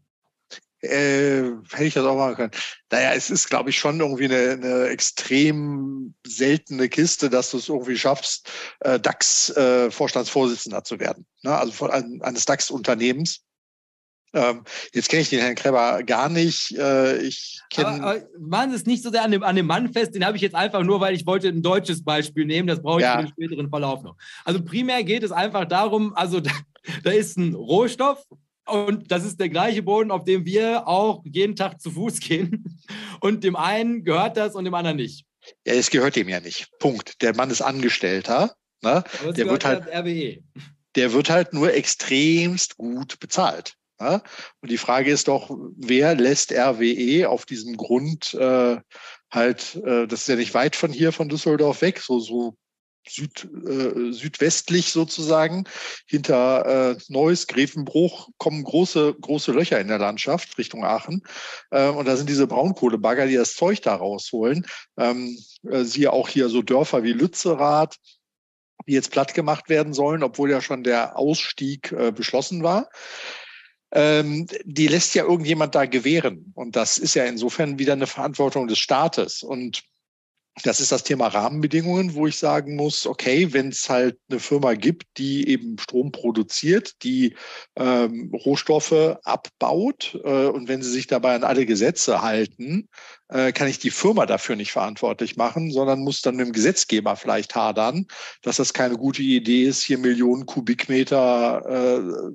Äh, hätte ich das auch machen können. Naja, es ist, glaube ich, schon irgendwie eine, eine extrem seltene Kiste, dass du es irgendwie schaffst, äh, DAX-Vorstandsvorsitzender zu werden. Ne? Also von, eines DAX-Unternehmens. Ähm, jetzt kenne ich den Herrn Kreber gar nicht. Äh, ich kenne. Machen Sie es nicht so sehr an dem, an dem Mann fest, den habe ich jetzt einfach nur, weil ich wollte ein deutsches Beispiel nehmen. Das brauche ich ja. für den späteren Verlauf noch. Also primär geht es einfach darum, also [laughs] da, da ist ein Rohstoff, und das ist der gleiche Boden, auf dem wir auch jeden Tag zu Fuß [laughs] gehen. Und dem einen gehört das und dem anderen nicht. Ja, es gehört dem ja nicht. Punkt. Der Mann ist Angestellter. Ne? der wird halt RWE. Der wird halt nur extremst gut bezahlt. Ja? Und die Frage ist doch, wer lässt RWE auf diesem Grund äh, halt, äh, das ist ja nicht weit von hier, von Düsseldorf weg, so, so Süd, äh, südwestlich sozusagen, hinter äh, Neuss, Grevenbruch, kommen große, große Löcher in der Landschaft Richtung Aachen. Äh, und da sind diese Braunkohlebagger, die das Zeug da rausholen. Ähm, äh, siehe auch hier so Dörfer wie Lützerath, die jetzt platt gemacht werden sollen, obwohl ja schon der Ausstieg äh, beschlossen war ähm, die lässt ja irgendjemand da gewähren. Und das ist ja insofern wieder eine Verantwortung des Staates. Und das ist das Thema Rahmenbedingungen, wo ich sagen muss, okay, wenn es halt eine Firma gibt, die eben Strom produziert, die ähm, Rohstoffe abbaut äh, und wenn sie sich dabei an alle Gesetze halten, äh, kann ich die Firma dafür nicht verantwortlich machen, sondern muss dann mit dem Gesetzgeber vielleicht hadern, dass das keine gute Idee ist, hier Millionen Kubikmeter äh,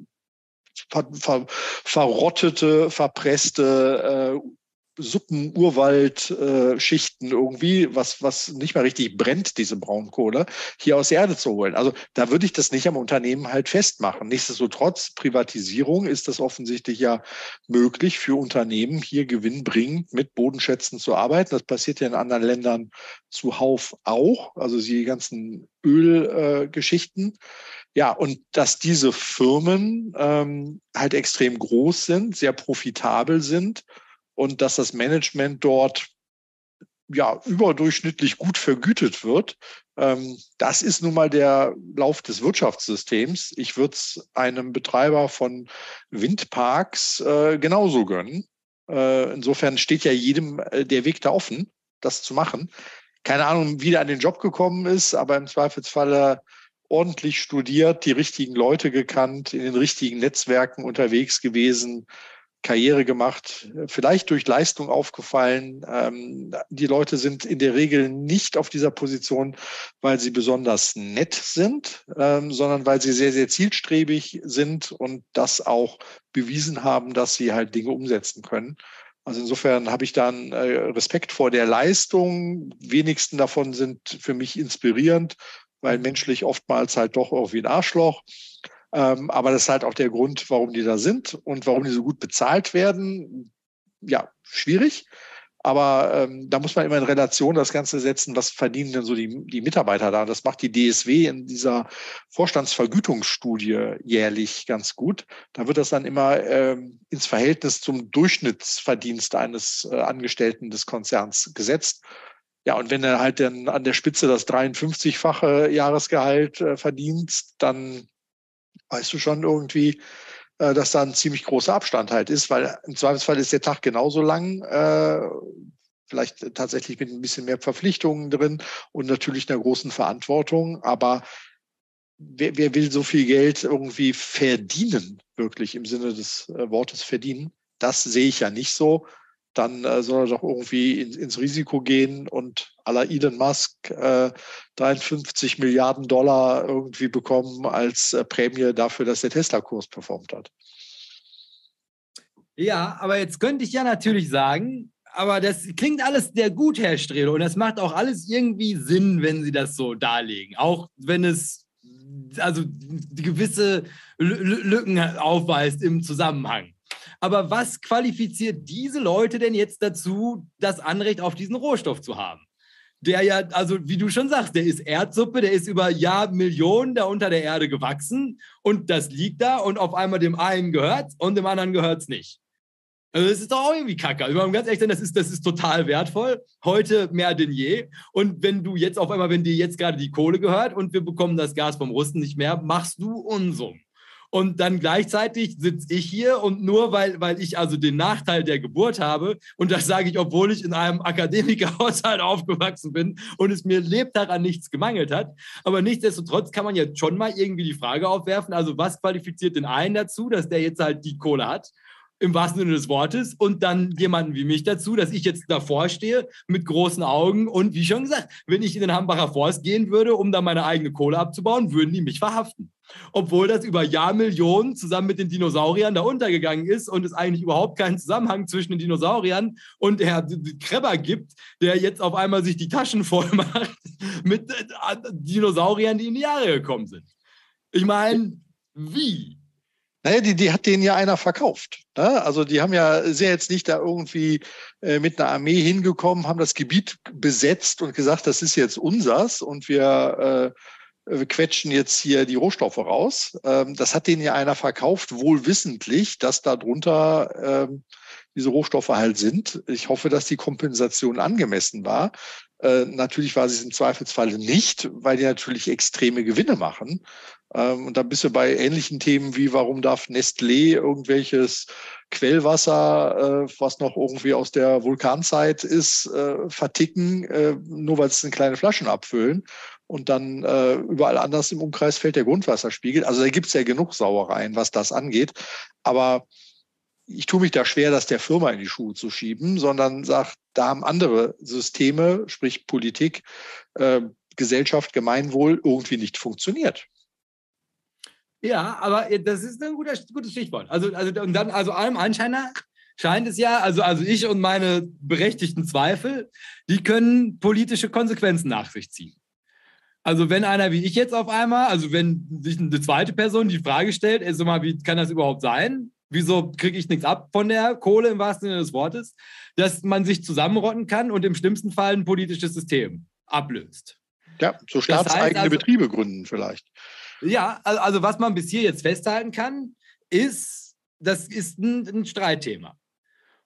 ver, ver, verrottete, verpresste äh, Suppen, Urwald, äh, Schichten irgendwie, was, was nicht mehr richtig brennt, diese Braunkohle, hier aus der Erde zu holen. Also da würde ich das nicht am Unternehmen halt festmachen. Nichtsdestotrotz, Privatisierung ist das offensichtlich ja möglich für Unternehmen, hier gewinnbringend mit Bodenschätzen zu arbeiten. Das passiert ja in anderen Ländern zuhauf auch, also die ganzen Ölgeschichten. Äh, ja, und dass diese Firmen ähm, halt extrem groß sind, sehr profitabel sind und dass das Management dort ja überdurchschnittlich gut vergütet wird. Ähm, das ist nun mal der Lauf des Wirtschaftssystems. Ich würde es einem Betreiber von Windparks äh, genauso gönnen. Äh, insofern steht ja jedem äh, der Weg da offen, das zu machen. Keine Ahnung, wie der an den Job gekommen ist, aber im Zweifelsfalle ordentlich studiert, die richtigen Leute gekannt, in den richtigen Netzwerken unterwegs gewesen, Karriere gemacht, vielleicht durch Leistung aufgefallen. Ähm, die Leute sind in der Regel nicht auf dieser Position, weil sie besonders nett sind, ähm, sondern weil sie sehr, sehr zielstrebig sind und das auch bewiesen haben, dass sie halt Dinge umsetzen können. Also insofern habe ich dann äh, Respekt vor der Leistung. Wenigsten davon sind für mich inspirierend weil menschlich oftmals halt doch irgendwie ein Arschloch. Ähm, aber das ist halt auch der Grund, warum die da sind und warum die so gut bezahlt werden. Ja, schwierig. Aber ähm, da muss man immer in Relation das Ganze setzen, was verdienen denn so die, die Mitarbeiter da. Das macht die DSW in dieser Vorstandsvergütungsstudie jährlich ganz gut. Da wird das dann immer ähm, ins Verhältnis zum Durchschnittsverdienst eines äh, Angestellten des Konzerns gesetzt. Ja, und wenn er halt dann an der Spitze das 53-fache Jahresgehalt äh, verdienst, dann weißt du schon irgendwie, äh, dass da ein ziemlich großer Abstand halt ist, weil im Zweifelsfall ist der Tag genauso lang, äh, vielleicht tatsächlich mit ein bisschen mehr Verpflichtungen drin und natürlich einer großen Verantwortung, aber wer, wer will so viel Geld irgendwie verdienen, wirklich im Sinne des äh, Wortes verdienen? Das sehe ich ja nicht so dann äh, soll er doch irgendwie in, ins Risiko gehen und à la Elon Musk äh, 53 Milliarden Dollar irgendwie bekommen als äh, Prämie dafür, dass der Tesla-Kurs performt hat. Ja, aber jetzt könnte ich ja natürlich sagen, aber das klingt alles sehr gut, Herr Strehle, und das macht auch alles irgendwie Sinn, wenn Sie das so darlegen. Auch wenn es also gewisse Lücken aufweist im Zusammenhang. Aber was qualifiziert diese Leute denn jetzt dazu, das Anrecht auf diesen Rohstoff zu haben? Der ja, also wie du schon sagst, der ist Erdsuppe, der ist über Jahrmillionen da unter der Erde gewachsen und das liegt da und auf einmal dem einen gehört und dem anderen gehört es nicht. Also das ist doch auch irgendwie kacke. Also ganz ehrlich, das ist, das ist total wertvoll. Heute mehr denn je. Und wenn du jetzt auf einmal, wenn dir jetzt gerade die Kohle gehört und wir bekommen das Gas vom Russen nicht mehr, machst du Unsummen. Und dann gleichzeitig sitze ich hier und nur weil, weil ich also den Nachteil der Geburt habe, und das sage ich, obwohl ich in einem Akademikerhaushalt [laughs] aufgewachsen bin und es mir Lebtag an nichts gemangelt hat. Aber nichtsdestotrotz kann man jetzt schon mal irgendwie die Frage aufwerfen, also was qualifiziert den einen dazu, dass der jetzt halt die Kohle hat im wahrsten Sinne des Wortes und dann jemanden wie mich dazu, dass ich jetzt davor stehe mit großen Augen und wie schon gesagt, wenn ich in den Hambacher Forst gehen würde, um da meine eigene Kohle abzubauen, würden die mich verhaften. Obwohl das über Jahrmillionen zusammen mit den Dinosauriern da untergegangen ist und es eigentlich überhaupt keinen Zusammenhang zwischen den Dinosauriern und Herr Krebber gibt, der jetzt auf einmal sich die Taschen voll [laughs] macht mit äh, Dinosauriern, die in die Jahre gekommen sind. Ich meine, wie? Naja, die, die hat denen ja einer verkauft. Ne? Also die haben ja sehr jetzt nicht da irgendwie äh, mit einer Armee hingekommen, haben das Gebiet besetzt und gesagt, das ist jetzt unsers und wir, äh, wir quetschen jetzt hier die Rohstoffe raus. Ähm, das hat denen ja einer verkauft, wohl wissentlich, dass darunter ähm, diese Rohstoffe halt sind. Ich hoffe, dass die Kompensation angemessen war. Äh, natürlich war sie es im Zweifelsfall nicht, weil die natürlich extreme Gewinne machen. Ähm, und da bist du bei ähnlichen Themen wie, warum darf Nestlé irgendwelches Quellwasser, äh, was noch irgendwie aus der Vulkanzeit ist, äh, verticken, äh, nur weil es eine kleine Flaschen abfüllen. Und dann äh, überall anders im Umkreis fällt der Grundwasserspiegel. Also da gibt es ja genug Sauereien, was das angeht. Aber ich tue mich da schwer, das der Firma in die Schuhe zu schieben, sondern sage, da haben andere Systeme, sprich Politik, äh, Gesellschaft, Gemeinwohl irgendwie nicht funktioniert. Ja, aber das ist ein guter, gutes Stichwort. Also, also, und dann, also allem Anschein nach scheint es ja, also, also ich und meine berechtigten Zweifel, die können politische Konsequenzen nach sich ziehen. Also wenn einer wie ich jetzt auf einmal, also wenn sich eine zweite Person die Frage stellt, ey, so mal, wie kann das überhaupt sein? Wieso kriege ich nichts ab von der Kohle im wahrsten Sinne des Wortes? Dass man sich zusammenrotten kann und im schlimmsten Fall ein politisches System ablöst. Ja, so staatseigene das heißt also, Betriebe gründen vielleicht. Ja, also was man bis hier jetzt festhalten kann, ist, das ist ein, ein Streitthema.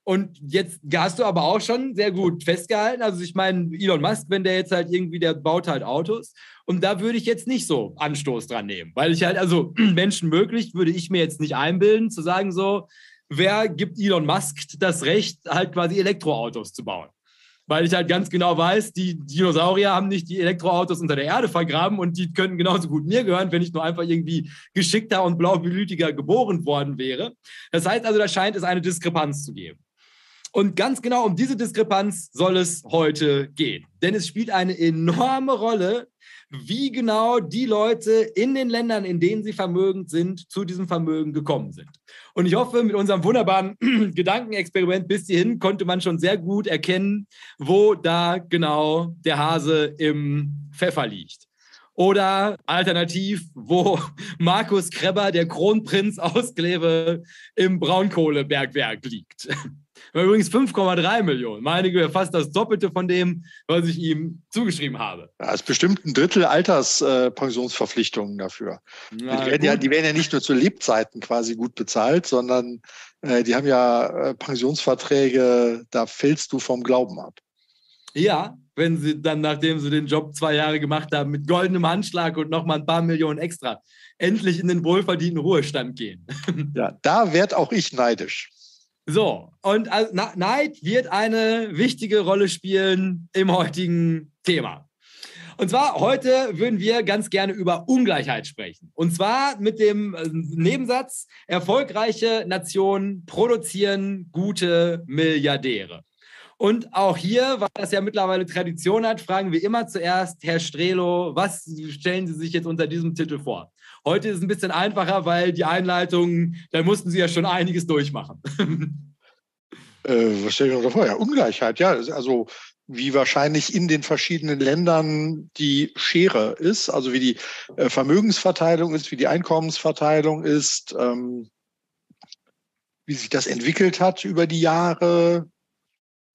Und jetzt hast du aber auch schon sehr gut festgehalten. Also ich meine, Elon Musk, wenn der jetzt halt irgendwie, der baut halt Autos. Und da würde ich jetzt nicht so Anstoß dran nehmen. Weil ich halt, also [clears throat] Menschen möglich, würde ich mir jetzt nicht einbilden, zu sagen so, wer gibt Elon Musk das Recht, halt quasi Elektroautos zu bauen? weil ich halt ganz genau weiß, die Dinosaurier haben nicht die Elektroautos unter der Erde vergraben und die könnten genauso gut mir gehören, wenn ich nur einfach irgendwie geschickter und blaublütiger geboren worden wäre. Das heißt also, da scheint es eine Diskrepanz zu geben. Und ganz genau um diese Diskrepanz soll es heute gehen. Denn es spielt eine enorme Rolle, wie genau die Leute in den Ländern, in denen sie vermögend sind, zu diesem Vermögen gekommen sind. Und ich hoffe, mit unserem wunderbaren [clears throat] Gedankenexperiment bis hierhin konnte man schon sehr gut erkennen, wo da genau der Hase im Pfeffer liegt. Oder alternativ, wo [laughs] Markus Krebber, der Kronprinz aus Kleve, im Braunkohlebergwerk liegt. [laughs] Übrigens 5,3 Millionen. Meine Güte, fast das Doppelte von dem, was ich ihm zugeschrieben habe. Ja, ist bestimmt ein Drittel Alterspensionsverpflichtungen äh, dafür. Na, die, werden ja, die werden ja nicht nur zu Lebzeiten quasi gut bezahlt, sondern äh, die haben ja äh, Pensionsverträge, da fällst du vom Glauben ab. Ja, wenn sie dann, nachdem sie den Job zwei Jahre gemacht haben, mit goldenem Handschlag und nochmal ein paar Millionen extra, endlich in den wohlverdienten Ruhestand gehen. [laughs] Ja, da werd auch ich neidisch. So, und Neid wird eine wichtige Rolle spielen im heutigen Thema. Und zwar heute würden wir ganz gerne über Ungleichheit sprechen. Und zwar mit dem äh, Nebensatz, erfolgreiche Nationen produzieren gute Milliardäre. Und auch hier, weil das ja mittlerweile Tradition hat, fragen wir immer zuerst, Herr Strelo, was stellen Sie sich jetzt unter diesem Titel vor? Heute ist es ein bisschen einfacher, weil die Einleitung, da mussten Sie ja schon einiges durchmachen. Äh, was stelle ich da vor? Ja, Ungleichheit, ja. Also wie wahrscheinlich in den verschiedenen Ländern die Schere ist, also wie die äh, Vermögensverteilung ist, wie die Einkommensverteilung ist, ähm, wie sich das entwickelt hat über die Jahre,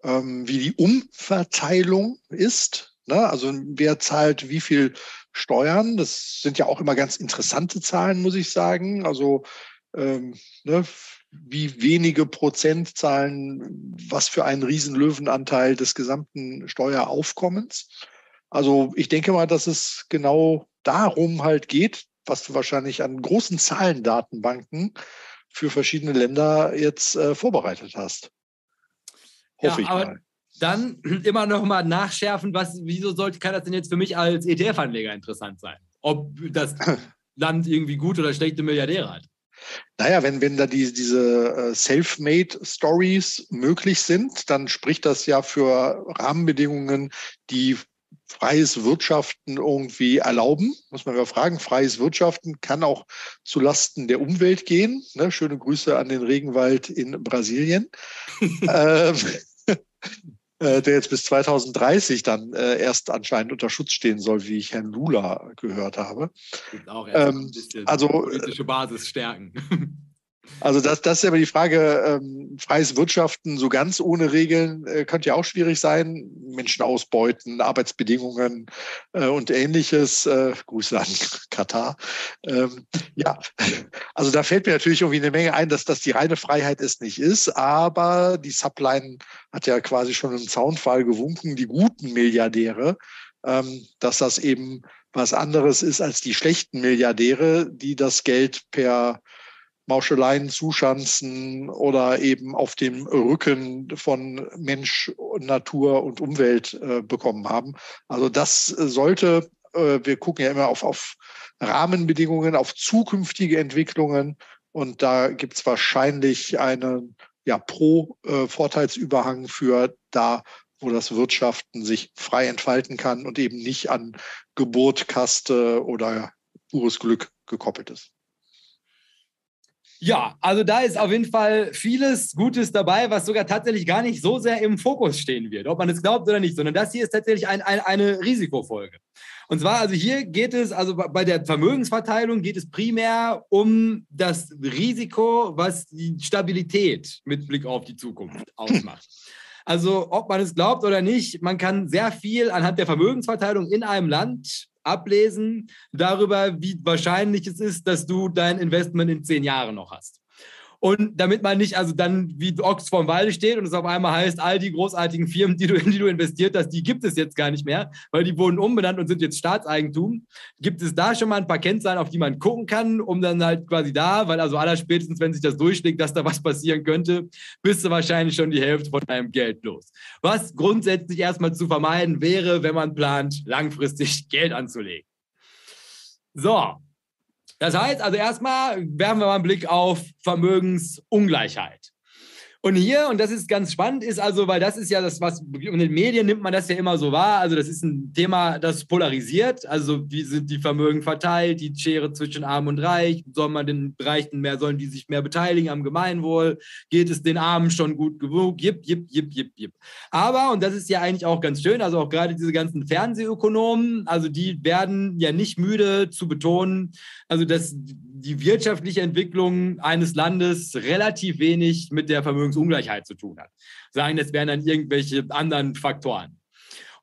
ähm, wie die Umverteilung ist. Ne? Also wer zahlt wie viel Steuern? Das sind ja auch immer ganz interessante Zahlen, muss ich sagen. Also ähm, ne, wie wenige Prozentzahlen, was für einen riesen Löwenanteil des gesamten Steueraufkommens. Also ich denke mal, dass es genau darum halt geht, was du wahrscheinlich an großen Zahlendatenbanken für verschiedene Länder jetzt äh, vorbereitet hast. Hoffe ja, ich mal. Dann [clears throat] immer noch mal nachschärfen, was, wieso sollte, kann das denn jetzt für mich als ETF-Anleger interessant sein? Ob das [clears throat] Land irgendwie gute oder schlechte Milliardäre hat. Naja, wenn, wenn da die, diese äh, Self-Made-Stories möglich sind, dann spricht das ja für Rahmenbedingungen, die freies Wirtschaften irgendwie erlauben. Muss man ja fragen, freies Wirtschaften kann auch zu Lasten der Umwelt gehen. Ne? Schöne Grüße an den Regenwald in Brasilien. [laughs] ähm, äh, der jetzt bis 2030 dann äh, erst anscheinend unter Schutz stehen soll, wie ich Herrn Lula gehört habe. Auch ähm, ein bisschen also, politische Basis stärken. Also das, das ist aber die Frage, ähm, freies Wirtschaften so ganz ohne Regeln äh, könnte ja auch schwierig sein. Menschen ausbeuten, Arbeitsbedingungen äh, und ähnliches. Äh, Grüße an [laughs] Katar. Ähm, ja, also da fällt mir natürlich irgendwie eine Menge ein, dass das die reine Freiheit es nicht ist. Aber die Subline hat ja quasi schon im Zaunfall gewunken, die guten Milliardäre, ähm, dass das eben was anderes ist als die schlechten Milliardäre, die das Geld per Mauscheleien zuschanzen oder eben auf dem Rücken von Mensch, Natur und Umwelt äh, bekommen haben. Also das sollte, äh, wir gucken ja immer auf, auf Rahmenbedingungen, auf zukünftige Entwicklungen und da gibt es wahrscheinlich einen ja, Pro-Vorteilsüberhang für da, wo das Wirtschaften sich frei entfalten kann und eben nicht an Geburt, Kaste oder pures Glück gekoppelt ist. Ja, also da ist auf jeden Fall vieles Gutes dabei, was sogar tatsächlich gar nicht so sehr im Fokus stehen wird, ob man es glaubt oder nicht, sondern das hier ist tatsächlich ein, ein, eine Risikofolge. Und zwar, also hier geht es, also bei der Vermögensverteilung geht es primär um das Risiko, was die Stabilität mit Blick auf die Zukunft ausmacht. Also ob man es glaubt oder nicht, man kann sehr viel anhand der Vermögensverteilung in einem Land ablesen darüber, wie wahrscheinlich es ist, dass du dein Investment in zehn Jahren noch hast. Und damit man nicht also dann wie Ochs vorm Walde steht und es auf einmal heißt, all die großartigen Firmen, die du, in die du investiert hast, die gibt es jetzt gar nicht mehr, weil die wurden umbenannt und sind jetzt Staatseigentum. Gibt es da schon mal ein paar Kennzahlen, auf die man gucken kann, um dann halt quasi da, weil also aller spätestens, wenn sich das durchschlägt, dass da was passieren könnte, bist du wahrscheinlich schon die Hälfte von deinem Geld los. Was grundsätzlich erstmal zu vermeiden wäre, wenn man plant, langfristig [laughs] Geld anzulegen. So, das heißt also erstmal werfen wir mal einen Blick auf Vermögensungleichheit. Und hier, und das ist ganz spannend, ist also, weil das ist ja das, was in den Medien nimmt man das ja immer so wahr. Also, das ist ein Thema, das polarisiert. Also, wie sind die Vermögen verteilt, die Schere zwischen Arm und Reich? Soll man den Reichen mehr, sollen die sich mehr beteiligen am Gemeinwohl? Geht es den Armen schon gut genug? Jip, jip, jip, jip, jip. Aber, und das ist ja eigentlich auch ganz schön, also auch gerade diese ganzen Fernsehökonomen, also die werden ja nicht müde zu betonen, also dass die wirtschaftliche Entwicklung eines Landes relativ wenig mit der Vermögensungleichheit zu tun hat. Sagen, das wären dann irgendwelche anderen Faktoren.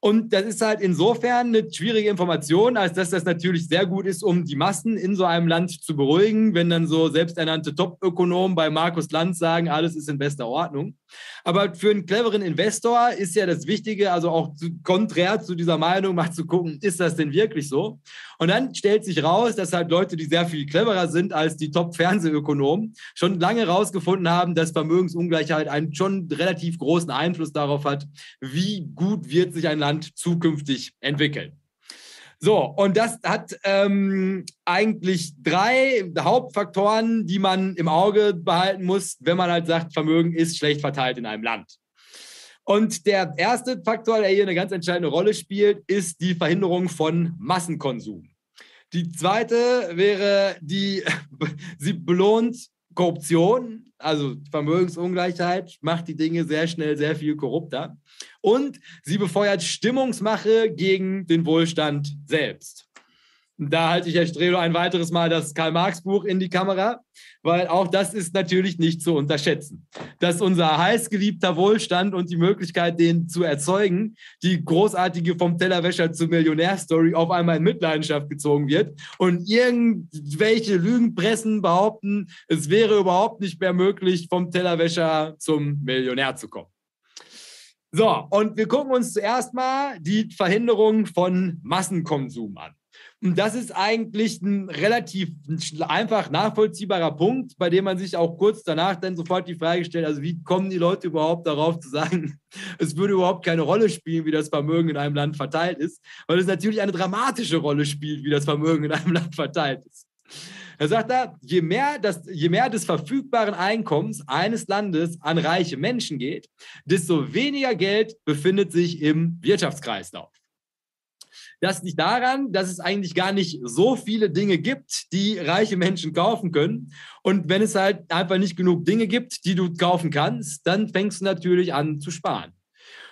Und das ist halt insofern eine schwierige Information, als dass das natürlich sehr gut ist, um die Massen in so einem Land zu beruhigen, wenn dann so selbsternannte Top-Ökonomen bei Markus Lanz sagen, alles ist in bester Ordnung. Aber für einen cleveren Investor ist ja das Wichtige, also auch zu, konträr zu dieser Meinung, mal zu gucken, ist das denn wirklich so? Und dann stellt sich raus, dass halt Leute, die sehr viel cleverer sind als die Top-Fernsehökonomen, schon lange herausgefunden haben, dass Vermögensungleichheit einen schon relativ großen Einfluss darauf hat, wie gut wird sich ein Land zukünftig entwickeln. So, und das hat ähm, eigentlich drei Hauptfaktoren, die man im Auge behalten muss, wenn man halt sagt, Vermögen ist schlecht verteilt in einem Land. Und der erste Faktor, der hier eine ganz entscheidende Rolle spielt, ist die Verhinderung von Massenkonsum. Die zweite wäre die, [laughs] sie belohnt Korruption, also Vermögensungleichheit, macht die Dinge sehr schnell sehr viel korrupter und sie befeuert Stimmungsmache gegen den Wohlstand selbst. Da halte ich Herr Strelo ein weiteres Mal das Karl-Marx-Buch in die Kamera, weil auch das ist natürlich nicht zu unterschätzen. Dass unser heißgeliebter Wohlstand und die Möglichkeit, den zu erzeugen, die großartige vom Tellerwäscher zur Millionär-Story auf einmal in Mitleidenschaft gezogen wird und irgendwelche Lügenpressen behaupten, es wäre überhaupt nicht mehr möglich, vom Tellerwäscher zum Millionär zu kommen. So, und wir gucken uns zuerst mal die Verhinderung von Massenkonsum an. Und das ist eigentlich ein relativ einfach nachvollziehbarer Punkt, bei dem man sich auch kurz danach dann sofort die Frage stellt, also wie kommen die Leute überhaupt darauf zu sagen, [laughs] es würde überhaupt keine Rolle spielen, wie das Vermögen in einem Land verteilt ist, weil es natürlich eine dramatische Rolle spielt, wie das Vermögen in einem [laughs] Land verteilt ist. Er sagt da, je mehr, das, je mehr des verfügbaren Einkommens eines Landes an reiche Menschen geht, desto weniger Geld befindet sich im Wirtschaftskreislauf. Das liegt daran, dass es eigentlich gar nicht so viele Dinge gibt, die reiche Menschen kaufen können. Und wenn es halt einfach nicht genug Dinge gibt, die du kaufen kannst, dann fängst du natürlich an zu sparen.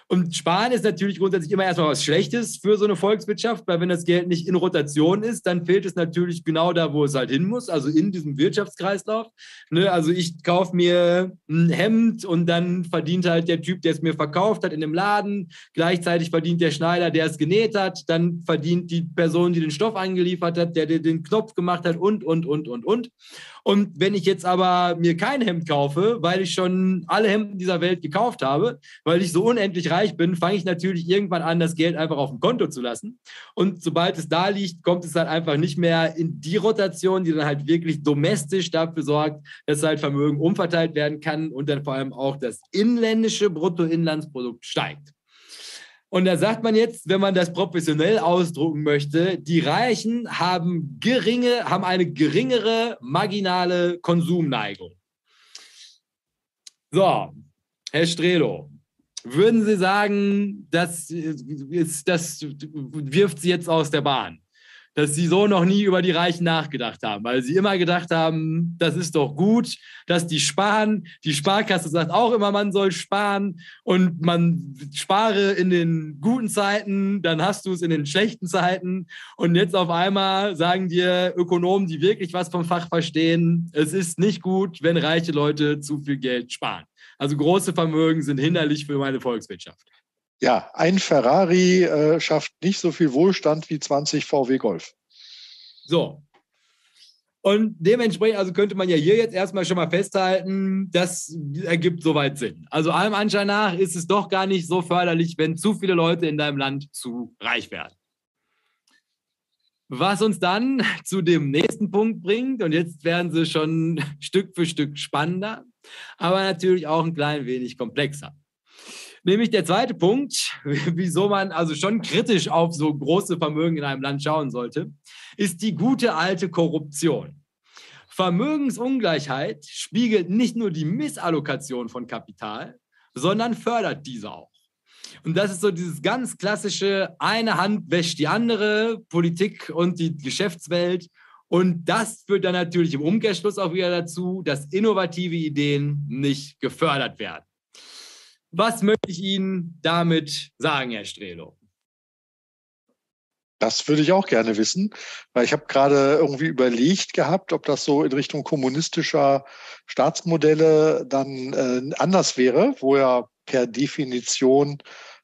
Und Sparen ist natürlich grundsätzlich immer erstmal was Schlechtes für so eine Volkswirtschaft, weil wenn das Geld nicht in Rotation ist, dann fehlt es natürlich genau da, wo es halt hin muss, also in diesem Wirtschaftskreislauf. Ne? Also ich kaufe mir ein Hemd und dann verdient halt der Typ, der es mir verkauft hat, in dem Laden. Gleichzeitig verdient der Schneider, der es genäht hat. Dann verdient die Person, die den Stoff angeliefert hat, der den Knopf gemacht hat und, und, und, und, und. Und wenn ich jetzt aber mir kein Hemd kaufe, weil ich schon alle Hemden dieser Welt gekauft habe, weil ich so unendlich reich bin, fange ich natürlich irgendwann an, das Geld einfach auf dem Konto zu lassen. Und sobald es da liegt, kommt es halt einfach nicht mehr in die Rotation, die dann halt wirklich domestisch dafür sorgt, dass halt Vermögen umverteilt werden kann und dann vor allem auch das inländische Bruttoinlandsprodukt steigt. Und da sagt man jetzt, wenn man das professionell ausdrucken möchte, die Reichen haben geringe, haben eine geringere marginale Konsumneigung. So, Herr Strelo, würden Sie sagen, das, ist, das wirft Sie jetzt aus der Bahn? Dass sie so noch nie über die Reichen nachgedacht haben, weil sie immer gedacht haben, das ist doch gut, dass die sparen. Die Sparkasse sagt auch immer, man soll sparen und man spare in den guten Zeiten, dann hast du es in den schlechten Zeiten. Und jetzt auf einmal sagen dir Ökonomen, die wirklich was vom Fach verstehen, es ist nicht gut, wenn reiche Leute zu viel Geld sparen. Also große Vermögen sind hinderlich für meine Volkswirtschaft. Ja, ein Ferrari äh, schafft nicht so viel Wohlstand wie 20 VW Golf. So. Und dementsprechend, also könnte man ja hier jetzt erstmal schon mal festhalten, das ergibt soweit Sinn. Also allem Anschein nach ist es doch gar nicht so förderlich, wenn zu viele Leute in deinem Land zu reich werden. Was uns dann [laughs] zu dem nächsten Punkt bringt, und jetzt werden sie schon [laughs] Stück für Stück spannender, aber natürlich auch ein klein wenig komplexer. Nämlich der zweite Punkt, [laughs] wieso man also schon kritisch auf so große Vermögen in einem Land schauen sollte, ist die gute alte Korruption. Vermögensungleichheit spiegelt nicht nur die Missallokation von Kapital, sondern fördert diese auch. Und das ist so dieses ganz klassische, eine Hand wäscht die andere, Politik und die Geschäftswelt. Und das führt dann natürlich im Umkehrschluss auch wieder dazu, dass innovative Ideen nicht gefördert werden. Was möchte ich Ihnen damit sagen, Herr Strelo? Das würde ich auch gerne wissen, weil ich habe gerade irgendwie überlegt gehabt, ob das so in Richtung kommunistischer Staatsmodelle dann äh, anders wäre, wo ja per Definition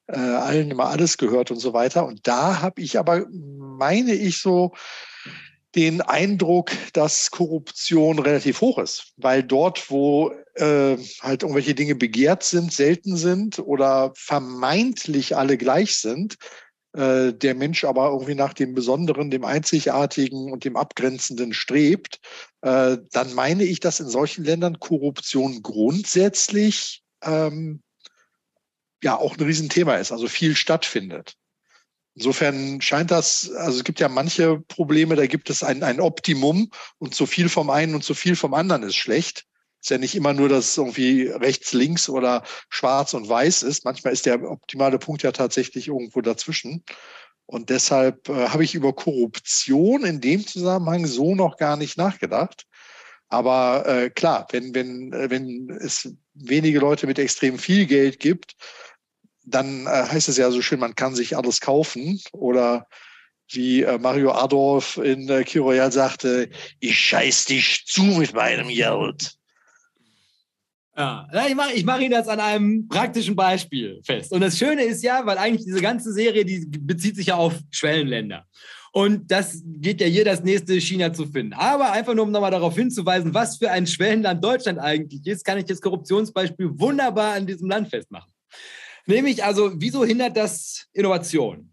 äh, allen immer alles gehört und so weiter. Und da habe ich aber, meine ich, so den Eindruck, dass Korruption relativ hoch ist, weil dort, wo äh, halt irgendwelche Dinge begehrt sind, selten sind oder vermeintlich alle gleich sind, äh, der Mensch aber irgendwie nach dem Besonderen, dem Einzigartigen und dem Abgrenzenden strebt, äh, dann meine ich, dass in solchen Ländern Korruption grundsätzlich ähm, ja auch ein Riesenthema ist, also viel stattfindet. Insofern scheint das, also es gibt ja manche Probleme, da gibt es ein, ein Optimum und zu viel vom einen und zu viel vom anderen ist schlecht. Ist ja nicht immer nur, dass irgendwie rechts, links oder schwarz und weiß ist. Manchmal ist der optimale Punkt ja tatsächlich irgendwo dazwischen. Und deshalb äh, habe ich über Korruption in dem Zusammenhang so noch gar nicht nachgedacht. Aber äh, klar, wenn, wenn, äh, wenn es wenige Leute mit extrem viel Geld gibt, dann äh, heißt es ja so schön, man kann sich alles kaufen. Oder wie äh, Mario Adolf in äh, Kiroyal sagte, ich scheiß dich zu mit meinem Geld. Ja, ich mache ich mach Ihnen das an einem praktischen Beispiel fest. Und das Schöne ist ja, weil eigentlich diese ganze Serie, die bezieht sich ja auf Schwellenländer. Und das geht ja hier das nächste China zu finden. Aber einfach nur, um nochmal darauf hinzuweisen, was für ein Schwellenland Deutschland eigentlich ist, kann ich das Korruptionsbeispiel wunderbar an diesem Land festmachen. Nämlich also, wieso hindert das Innovation?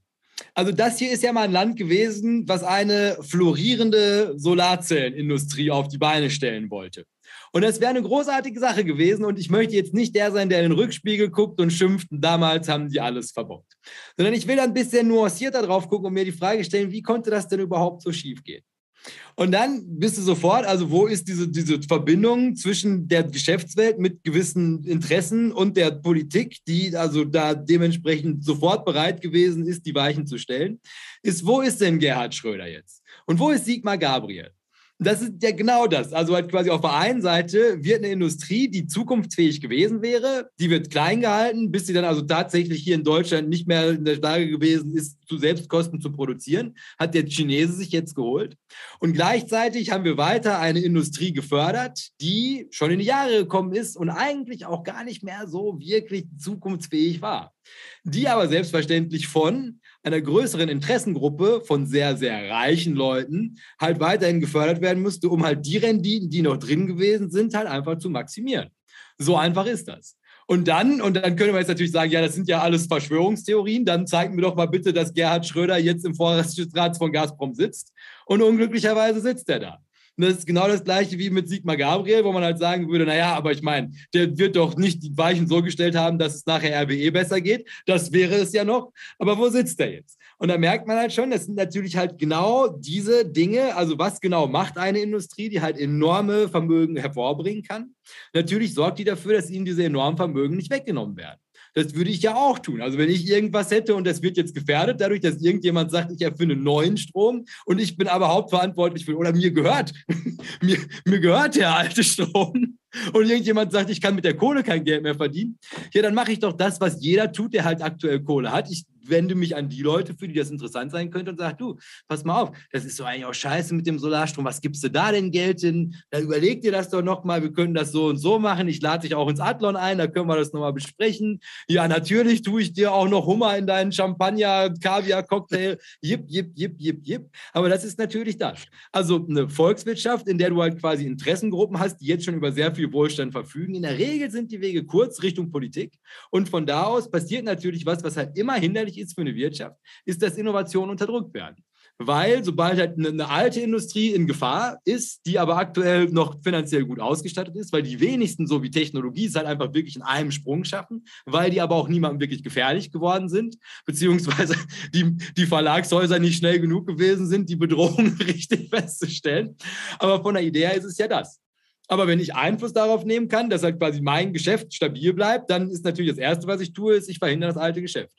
Also das hier ist ja mal ein Land gewesen, was eine florierende Solarzellenindustrie auf die Beine stellen wollte. Und das wäre eine großartige Sache gewesen. Und ich möchte jetzt nicht der sein, der in den Rückspiegel guckt und schimpft, damals haben die alles verbockt. Sondern ich will ein bisschen nuancierter drauf gucken und mir die Frage stellen, wie konnte das denn überhaupt so schief gehen? Und dann bist du sofort, also wo ist diese, diese Verbindung zwischen der Geschäftswelt mit gewissen Interessen und der Politik, die also da dementsprechend sofort bereit gewesen ist, die Weichen zu stellen, ist, wo ist denn Gerhard Schröder jetzt? Und wo ist Sigmar Gabriel? Das ist ja genau das. Also halt quasi auf der einen Seite wird eine Industrie, die zukunftsfähig gewesen wäre, die wird klein gehalten, bis sie dann also tatsächlich hier in Deutschland nicht mehr in der Lage gewesen ist, zu Selbstkosten zu produzieren, hat der Chinese sich jetzt geholt. Und gleichzeitig haben wir weiter eine Industrie gefördert, die schon in die Jahre gekommen ist und eigentlich auch gar nicht mehr so wirklich zukunftsfähig war. Die aber selbstverständlich von einer größeren Interessengruppe von sehr, sehr reichen Leuten halt weiterhin gefördert werden müsste, um halt die Renditen, die noch drin gewesen sind, halt einfach zu maximieren. So einfach ist das. Und dann, und dann können wir jetzt natürlich sagen, ja, das sind ja alles Verschwörungstheorien, dann zeigt mir doch mal bitte, dass Gerhard Schröder jetzt im Vorratsrat von Gazprom sitzt. Und unglücklicherweise sitzt er da. Und das ist genau das gleiche wie mit Sigmar Gabriel, wo man halt sagen würde, naja, aber ich meine, der wird doch nicht die Weichen so gestellt haben, dass es nachher RWE besser geht. Das wäre es ja noch. Aber wo sitzt er jetzt? Und da merkt man halt schon, das sind natürlich halt genau diese Dinge, also was genau macht eine Industrie, die halt enorme Vermögen hervorbringen kann. Natürlich sorgt die dafür, dass ihnen diese enormen Vermögen nicht weggenommen werden. Das würde ich ja auch tun. Also wenn ich irgendwas hätte und das wird jetzt gefährdet, dadurch, dass irgendjemand sagt, ich erfinde neuen Strom und ich bin aber hauptverantwortlich für, oder mir gehört, [laughs] mir, mir gehört der alte Strom [laughs] und irgendjemand sagt, ich kann mit der Kohle kein Geld mehr verdienen, ja, dann mache ich doch das, was jeder tut, der halt aktuell Kohle hat. Ich wende mich an die Leute, für die das interessant sein könnte und sage, du, pass mal auf, das ist doch eigentlich auch scheiße mit dem Solarstrom. Was gibst du da denn Geld hin? Dann überleg dir das doch nochmal. Wir können das so und so machen. Ich lade dich auch ins Adlon ein, da können wir das nochmal besprechen. Ja, natürlich tue ich dir auch noch Hummer in deinen Champagner, Kaviar, Cocktail. Jip, jip, jip, jip, jip. Aber das ist natürlich das. Also eine Volkswirtschaft, in der du halt quasi Interessengruppen hast, die jetzt schon über sehr viel Wohlstand verfügen. In der Regel sind die Wege kurz Richtung Politik. Und von da aus passiert natürlich was, was halt immer hinderlich ist für eine Wirtschaft, ist, dass Innovationen unterdrückt werden. Weil sobald halt eine, eine, alte Industrie in Gefahr ist, die aber aktuell noch finanziell gut ausgestattet ist, weil die wenigsten, so wie Technologie, es halt einfach wirklich in einem Sprung schaffen, weil die aber auch niemandem wirklich gefährlich geworden sind, beziehungsweise [laughs] die, die Verlagshäuser nicht schnell genug gewesen sind, die Bedrohung [laughs] richtig festzustellen. Aber von der Idee her ist es ja das. Aber wenn ich Einfluss darauf nehmen kann, dass halt quasi mein Geschäft stabil bleibt, dann ist natürlich das Erste, was ich tue, ist, ich verhindere das alte Geschäft.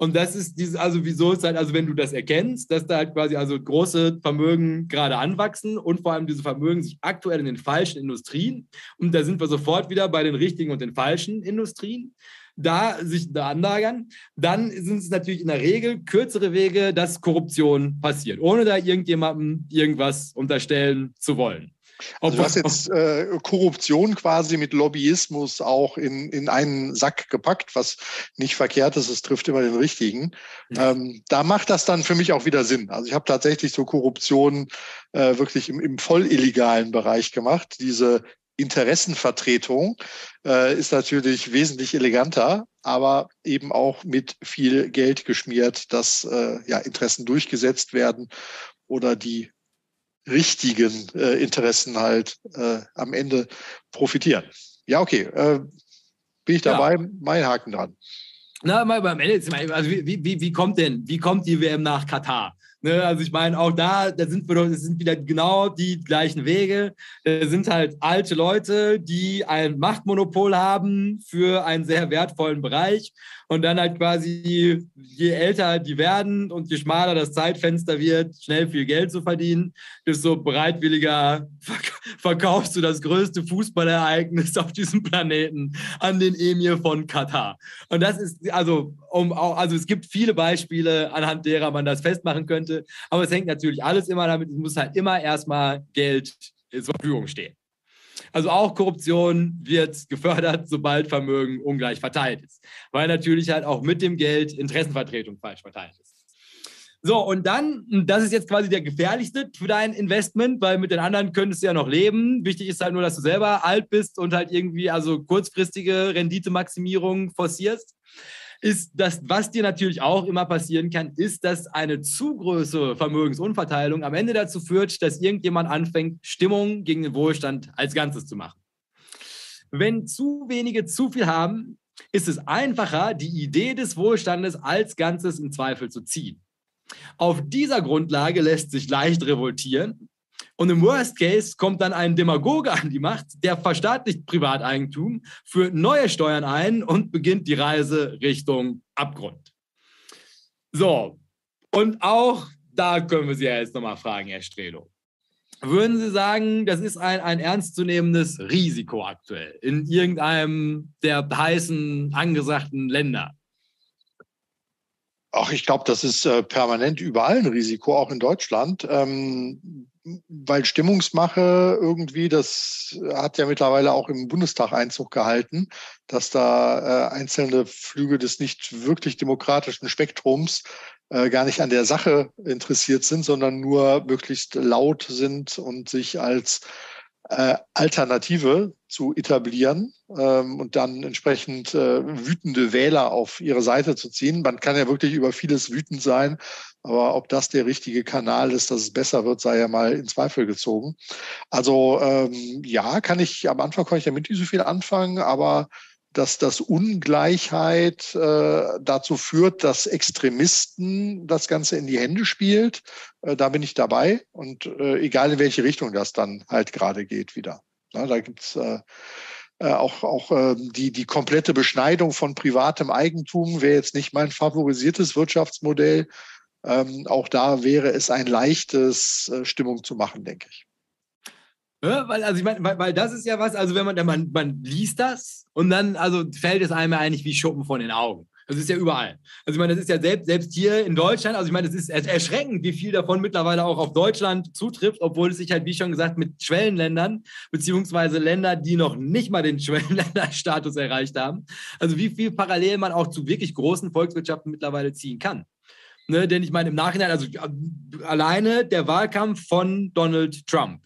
Und das ist dieses, also wieso ist halt, also wenn du das erkennst, dass da halt quasi also große Vermögen gerade anwachsen und vor allem diese Vermögen sich aktuell in den falschen Industrien, und da sind wir sofort wieder bei den richtigen und den falschen Industrien, da sich da anlagern, dann sind es natürlich in der Regel kürzere Wege, dass Korruption passiert, ohne da irgendjemandem irgendwas unterstellen zu wollen. Also du hast jetzt äh, Korruption quasi mit Lobbyismus auch in, in einen Sack gepackt, was nicht verkehrt ist, es trifft immer den richtigen. Ja. Ähm, da macht das dann für mich auch wieder Sinn. Also ich habe tatsächlich so Korruption äh, wirklich im, im voll illegalen Bereich gemacht. Diese Interessenvertretung äh, ist natürlich wesentlich eleganter, aber eben auch mit viel Geld geschmiert, dass äh, ja, Interessen durchgesetzt werden oder die richtigen äh, Interessen halt äh, am Ende profitieren. Ja, okay. Äh, bin ich dabei? Ja. Mein Haken dran. Na, mal beim Ende, also wie, wie, wie kommt denn, wie kommt die WM nach Katar? Ne, also ich meine, auch da, da sind wir doch, das sind wieder genau die gleichen Wege. Da sind halt alte Leute, die ein Machtmonopol haben für einen sehr wertvollen Bereich und dann halt quasi, je älter die werden und je schmaler das Zeitfenster wird, schnell viel Geld zu verdienen, desto bereitwilliger verkaufst du das größte Fußballereignis auf diesem Planeten an den Emir von Katar. Und das ist, also, um auch, also es gibt viele Beispiele, anhand derer man das festmachen könnte, aber es hängt natürlich alles immer damit, es muss halt immer erstmal Geld zur Verfügung stehen. Also auch Korruption wird gefördert, sobald Vermögen ungleich verteilt ist. Weil natürlich halt auch mit dem Geld Interessenvertretung falsch verteilt ist. So, und dann, das ist jetzt quasi der gefährlichste für dein Investment, weil mit den anderen könntest du ja noch leben. Wichtig ist halt nur, dass du selber alt bist und halt irgendwie also kurzfristige Renditemaximierung forcierst. Ist das, was dir natürlich auch immer passieren kann, ist, dass eine zu große Vermögensunverteilung am Ende dazu führt, dass irgendjemand anfängt, Stimmung gegen den Wohlstand als Ganzes zu machen. Wenn zu wenige zu viel haben, ist es einfacher, die Idee des Wohlstandes als Ganzes in Zweifel zu ziehen. Auf dieser Grundlage lässt sich leicht revoltieren. Und im Worst Case kommt dann ein Demagoge an die Macht, der verstaatlicht Privateigentum, führt neue Steuern ein und beginnt die Reise Richtung Abgrund. So, und auch da können wir Sie ja jetzt nochmal fragen, Herr Strelo. Würden Sie sagen, das ist ein, ein ernstzunehmendes Risiko aktuell in irgendeinem der heißen, angesagten Länder? Ach, ich glaube, das ist äh, permanent überall ein Risiko, auch in Deutschland. Ähm, weil Stimmungsmache irgendwie, das hat ja mittlerweile auch im Bundestag Einzug gehalten, dass da äh, einzelne Flüge des nicht wirklich demokratischen Spektrums äh, gar nicht an der Sache interessiert sind, sondern nur möglichst laut sind und sich als äh, Alternative zu etablieren ähm, und dann entsprechend äh, wütende Wähler auf ihre Seite zu ziehen. Man kann ja wirklich über vieles wütend sein, aber ob das der richtige Kanal ist, dass es besser wird, sei ja mal in Zweifel gezogen. Also ähm, ja, kann ich am Anfang konnte ich damit nicht so viel anfangen, aber dass das Ungleichheit äh, dazu führt, dass Extremisten das Ganze in die Hände spielt. Äh, da bin ich dabei und äh, egal in welche Richtung das dann halt gerade geht wieder. Ja, da gibt's äh, äh, auch, auch äh, die, die komplette Beschneidung von privatem Eigentum wäre jetzt nicht mein favorisiertes Wirtschaftsmodell. Ähm, auch da wäre es ein leichtes, äh, Stimmung zu machen, denke ich. Ja, weil, also ich meine, weil, weil, das ist ja was, also wenn man, man, man liest das und dann also fällt es einem ja eigentlich wie Schuppen von den Augen. Das ist ja überall. Also ich meine, das ist ja selbst, selbst hier in Deutschland, also ich meine, es ist erschreckend, wie viel davon mittlerweile auch auf Deutschland zutrifft, obwohl es sich halt, wie schon gesagt, mit Schwellenländern, beziehungsweise Länder, die noch nicht mal den [laughs] Schwellenländerstatus erreicht haben, also wie viel parallel man auch zu wirklich großen Volkswirtschaften mittlerweile ziehen kann. Ne, denn ich meine, im Nachhinein, also alleine der Wahlkampf von Donald Trump,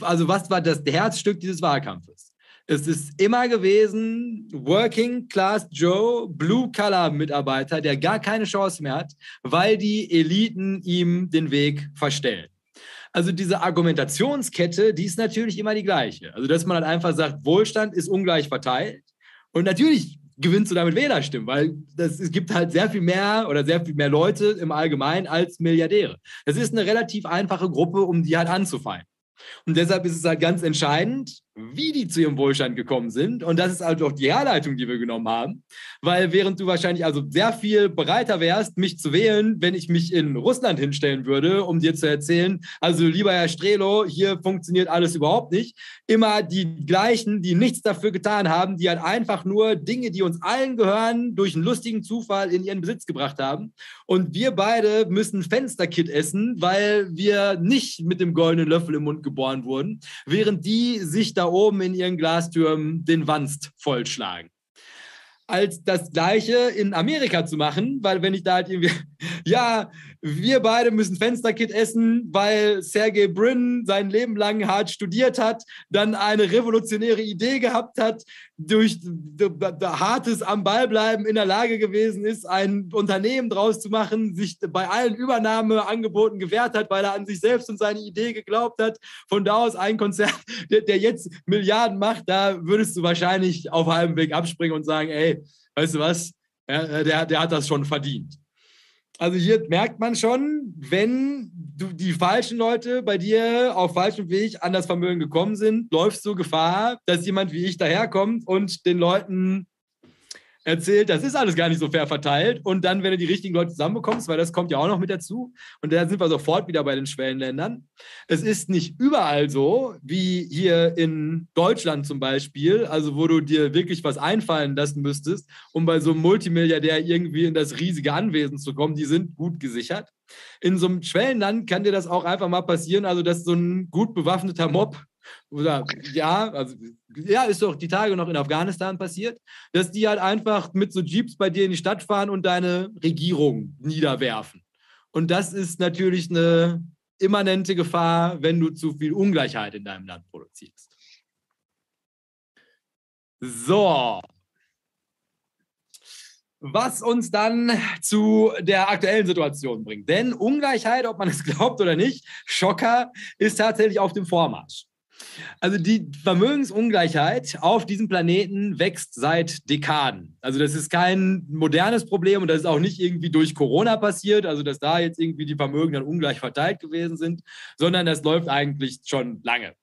also was war das Herzstück dieses Wahlkampfes? Es ist immer gewesen, Working Class Joe, Blue Collar Mitarbeiter, der gar keine Chance mehr hat, weil die Eliten ihm den Weg verstellen. Also diese Argumentationskette, die ist natürlich immer die gleiche. Also dass man halt einfach sagt, Wohlstand ist ungleich verteilt. Und natürlich gewinnst du damit Wählerstimmen, weil das, es gibt halt sehr viel mehr oder sehr viel mehr Leute im Allgemeinen als Milliardäre. Das ist eine relativ einfache Gruppe, um die halt anzufallen. Und deshalb ist es halt ganz entscheidend, wie die zu ihrem Wohlstand gekommen sind. Und das ist halt auch die Herleitung, die wir genommen haben. Weil während du wahrscheinlich also sehr viel bereiter wärst, mich zu wählen, wenn ich mich in Russland hinstellen würde, um dir zu erzählen, also lieber Herr Strelo, hier funktioniert alles überhaupt nicht. Immer die gleichen, die nichts dafür getan haben, die halt einfach nur Dinge, die uns allen gehören, durch einen lustigen Zufall in ihren Besitz gebracht haben. Und wir beide müssen Fensterkit essen, weil wir nicht mit dem goldenen Löffel im Mund geboren wurden, während die sich da oben in ihren Glastürmen den Wanst vollschlagen. Als das Gleiche in Amerika zu machen, weil wenn ich da halt irgendwie, [laughs] ja, wir beide müssen Fensterkit essen, weil Sergey Brin sein Leben lang hart studiert hat, dann eine revolutionäre Idee gehabt hat, durch hartes am Ball bleiben in der Lage gewesen ist, ein Unternehmen draus zu machen, sich bei allen Übernahmeangeboten gewehrt hat, weil er an sich selbst und seine Idee geglaubt hat. Von da aus ein Konzert, [laughs] der, der jetzt Milliarden macht, da würdest du wahrscheinlich auf halbem Weg abspringen und sagen, ey, weißt du was, ja, der, der hat das schon verdient. Also hier merkt man schon, wenn du, die falschen Leute bei dir auf falschem Weg an das Vermögen gekommen sind, läufst du Gefahr, dass jemand wie ich daherkommt und den Leuten erzählt, das ist alles gar nicht so fair verteilt. Und dann, wenn du die richtigen Leute zusammenbekommst, weil das kommt ja auch noch mit dazu, und da sind wir sofort wieder bei den Schwellenländern. Es ist nicht überall so, wie hier in Deutschland zum Beispiel, also wo du dir wirklich was einfallen lassen müsstest, um bei so einem Multimilliardär irgendwie in das riesige Anwesen zu kommen. Die sind gut gesichert. In so einem Schwellenland kann dir das auch einfach mal passieren, also dass so ein gut bewaffneter Mob oder ja, also ja, ist doch die Tage noch in Afghanistan passiert, dass die halt einfach mit so Jeeps bei dir in die Stadt fahren und deine Regierung niederwerfen. Und das ist natürlich eine immanente Gefahr, wenn du zu viel Ungleichheit in deinem Land produzierst. So. Was uns dann zu der aktuellen Situation bringt. Denn Ungleichheit, ob man es [laughs] glaubt oder nicht, Schocker ist tatsächlich auf dem Vormarsch. Also die Vermögensungleichheit auf diesem Planeten wächst seit Dekaden. Also das ist kein modernes Problem und das ist auch nicht irgendwie durch Corona passiert, also dass da jetzt irgendwie die Vermögen dann ungleich verteilt gewesen sind, sondern das läuft eigentlich schon lange.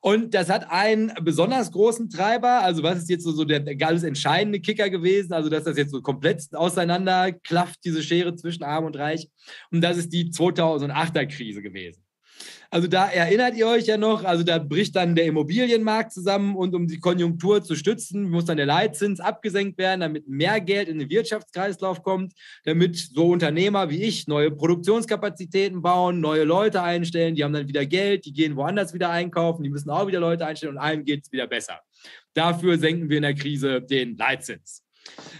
Und das hat einen besonders großen Treiber. Also, was ist jetzt so, der, ganz entscheidende Kicker gewesen? Also, dass das jetzt so komplett auseinander klafft, diese Schere zwischen Arm und Reich. Und das ist die 2008er Krise gewesen. Also da erinnert ihr euch ja noch, also da bricht dann der Immobilienmarkt zusammen und um die Konjunktur zu stützen, muss dann der Leitzins abgesenkt werden, damit mehr Geld in den Wirtschaftskreislauf kommt, damit so Unternehmer wie ich neue Produktionskapazitäten bauen, neue Leute einstellen, die haben dann wieder Geld, die gehen woanders wieder einkaufen, die müssen auch wieder Leute einstellen und allen geht es wieder besser. Dafür senken wir in der Krise den Leitzins.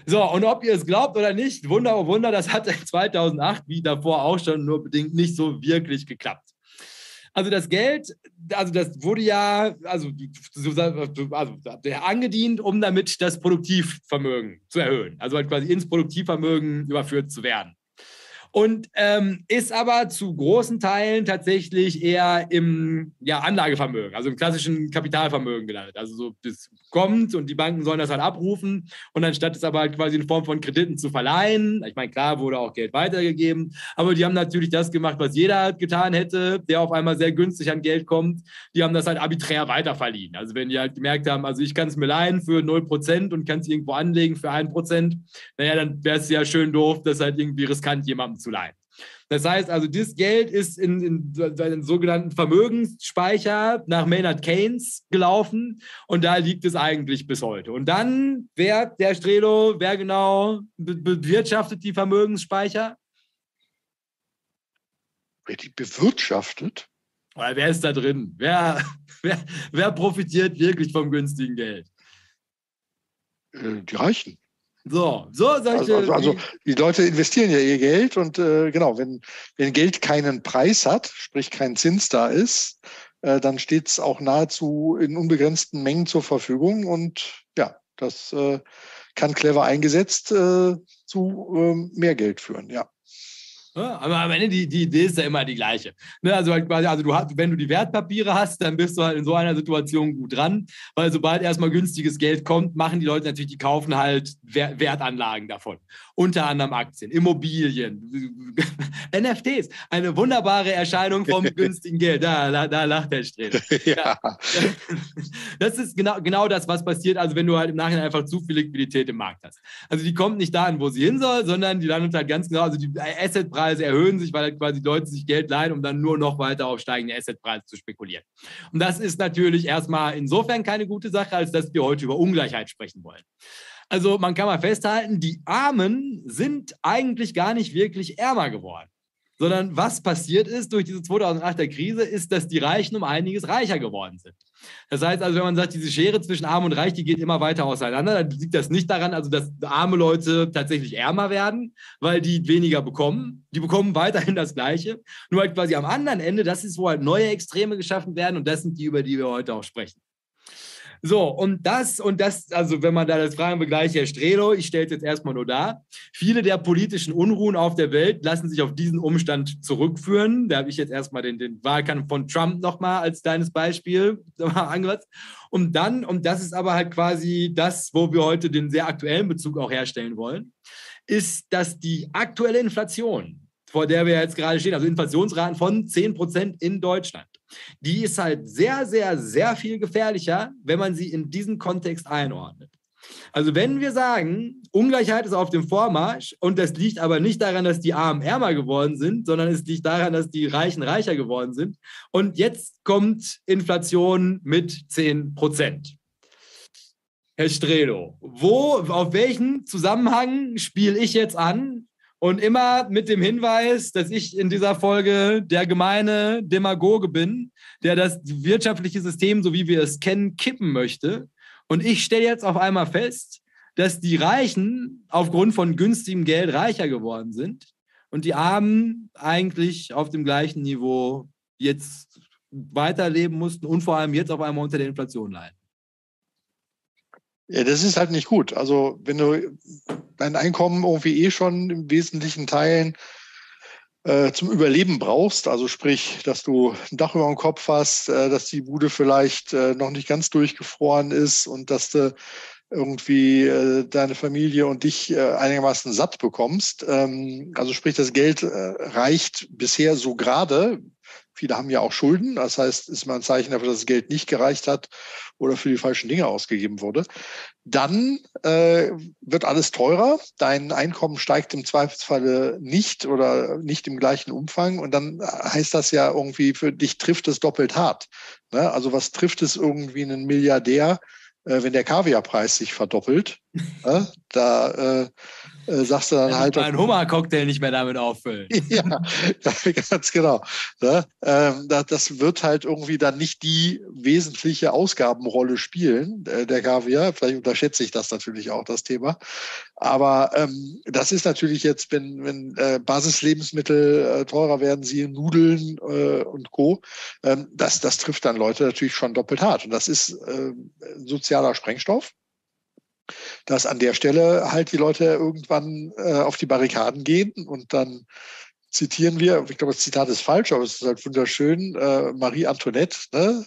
So, und ob ihr es glaubt oder nicht, Wunder, oh Wunder, das hat [laughs] 2008 wie davor auch schon nur bedingt nicht so wirklich geklappt. Also das Geld, also das wurde ja also, also angedient, um damit das Produktivvermögen zu erhöhen. Also halt quasi ins Produktivvermögen überführt zu werden und ähm, ist aber zu großen Teilen tatsächlich eher im ja, Anlagevermögen, also im klassischen Kapitalvermögen gelandet. Also so das kommt und die Banken sollen das halt abrufen und anstatt es aber halt quasi in Form von Krediten zu verleihen, ich meine, klar wurde auch Geld weitergegeben, aber die haben natürlich das gemacht, was jeder halt getan hätte, der auf einmal sehr günstig an Geld kommt. Die haben das halt arbiträr weiterverliehen. Also wenn die halt gemerkt haben, also ich kann es mir leihen für 0% und kann es irgendwo anlegen für 1%, naja, dann wäre es ja schön doof, das halt irgendwie riskant jemandem zu leihen. Das heißt also, das Geld ist in, in seinen sogenannten Vermögensspeicher nach Maynard Keynes gelaufen und da liegt es eigentlich bis heute. Und dann, wer, der Strelo, wer genau bewirtschaftet die Vermögensspeicher? Wer die bewirtschaftet? Oder wer ist da drin? Wer, [laughs] wer, wer profitiert wirklich vom günstigen Geld? Äh, die Reichen. So, so solche. Also, also, die Leute investieren ja ihr Geld und äh, genau, wenn, wenn Geld keinen Preis hat, sprich kein Zins da ist, äh, dann steht es auch nahezu in unbegrenzten Mengen zur Verfügung und ja, das äh, kann clever eingesetzt äh, zu ähm, mehr Geld führen, ja. Aber am Ende die, die Idee ist ja immer die gleiche. Ne? Also, halt quasi, also du hast, wenn du die Wertpapiere hast, dann bist du halt in so einer Situation gut dran, weil sobald erstmal günstiges Geld kommt, machen die Leute natürlich, die kaufen halt Wertanlagen davon. Unter anderem Aktien, Immobilien, [laughs] NFTs. Eine wunderbare Erscheinung vom [laughs] günstigen Geld. Da, da, da lacht der Streber. [laughs] ja. Das ist genau, genau das, was passiert, also wenn du halt im Nachhinein einfach zu viel Liquidität im Markt hast. Also die kommt nicht dahin, wo sie hin soll, sondern die landet halt ganz genau, also die Assetpreise Assetpreise erhöhen sich, weil halt quasi Leute sich Geld leihen, um dann nur noch weiter auf steigende Assetpreise zu spekulieren. Und das ist natürlich erstmal insofern keine gute Sache, als dass wir heute über Ungleichheit sprechen wollen. Also man kann mal festhalten, die Armen sind eigentlich gar nicht wirklich ärmer geworden sondern was passiert ist durch diese 2008er Krise, ist, dass die Reichen um einiges reicher geworden sind. Das heißt also, wenn man sagt, diese Schere zwischen Arm und Reich, die geht immer weiter auseinander, dann liegt das nicht daran, also dass arme Leute tatsächlich ärmer werden, weil die weniger bekommen. Die bekommen weiterhin das Gleiche. Nur halt quasi am anderen Ende, das ist, wo halt neue Extreme geschaffen werden und das sind die, über die wir heute auch sprechen. So, und das, und das, also wenn man da das Fragen Herr Strelo, ich stelle es jetzt erstmal nur dar. Viele der politischen Unruhen auf der Welt lassen sich auf diesen Umstand zurückführen. Da habe ich jetzt erstmal den, den Wahlkampf von Trump nochmal als deines Beispiel [laughs] angehört. Und dann, und das ist aber halt quasi das, wo wir heute den sehr aktuellen Bezug auch herstellen wollen, ist, dass die aktuelle Inflation, vor der wir jetzt gerade stehen, also Inflationsraten von 10 Prozent in Deutschland, die ist halt sehr, sehr, sehr viel gefährlicher, wenn man sie in diesen Kontext einordnet. Also wenn wir sagen, Ungleichheit ist auf dem Vormarsch und das liegt aber nicht daran, dass die Armen ärmer geworden sind, sondern es liegt daran, dass die Reichen reicher geworden sind. Und jetzt kommt Inflation mit 10 Prozent. Herr Strelo, wo, auf welchen Zusammenhang spiele ich jetzt an, und immer mit dem Hinweis, dass ich in dieser Folge der gemeine Demagoge bin, der das wirtschaftliche System, so wie wir es kennen, kippen möchte. Und ich stelle jetzt auf einmal fest, dass die Reichen aufgrund von günstigem Geld reicher geworden sind. und die Armen eigentlich auf dem gleichen Niveau jetzt weiterleben mussten und vor allem jetzt auf einmal unter der Inflation leiden. Ja, das ist halt nicht gut. Also wenn du dein Einkommen irgendwie eh schon im wesentlichen Teilen äh, zum Überleben brauchst, also sprich, dass du ein Dach über dem Kopf hast, äh, dass die Bude vielleicht äh, noch nicht ganz durchgefroren ist und dass du irgendwie äh, deine Familie und dich äh, einigermaßen satt bekommst. Ähm, also sprich, das Geld äh, reicht bisher so gerade. Viele haben ja auch Schulden. Das heißt, ist mal ein Zeichen dafür, dass das Geld nicht gereicht hat oder für die falschen Dinge ausgegeben wurde. Dann äh, wird alles teurer. Dein Einkommen steigt im Zweifelsfalle nicht oder nicht im gleichen Umfang. Und dann heißt das ja irgendwie, für dich trifft es doppelt hart. Ne? Also was trifft es irgendwie einen Milliardär, äh, wenn der Kaviarpreis sich verdoppelt, äh, da äh, äh, sagst du dann halt. Ein Hummercocktail nicht mehr damit auffüllen. [laughs] ja, ganz genau. Ne? Ähm, das wird halt irgendwie dann nicht die wesentliche Ausgabenrolle spielen, äh, der Kaviar. Vielleicht unterschätze ich das natürlich auch, das Thema. Aber ähm, das ist natürlich jetzt, wenn, wenn äh, Basislebensmittel teurer werden, siehe Nudeln und Co., ähm, das, das trifft dann Leute natürlich schon doppelt hart. Und das ist sozialer Sprengstoff dass an der Stelle halt die Leute irgendwann äh, auf die Barrikaden gehen und dann zitieren wir, ich glaube, das Zitat ist falsch, aber es ist halt wunderschön, äh, Marie Antoinette, ne?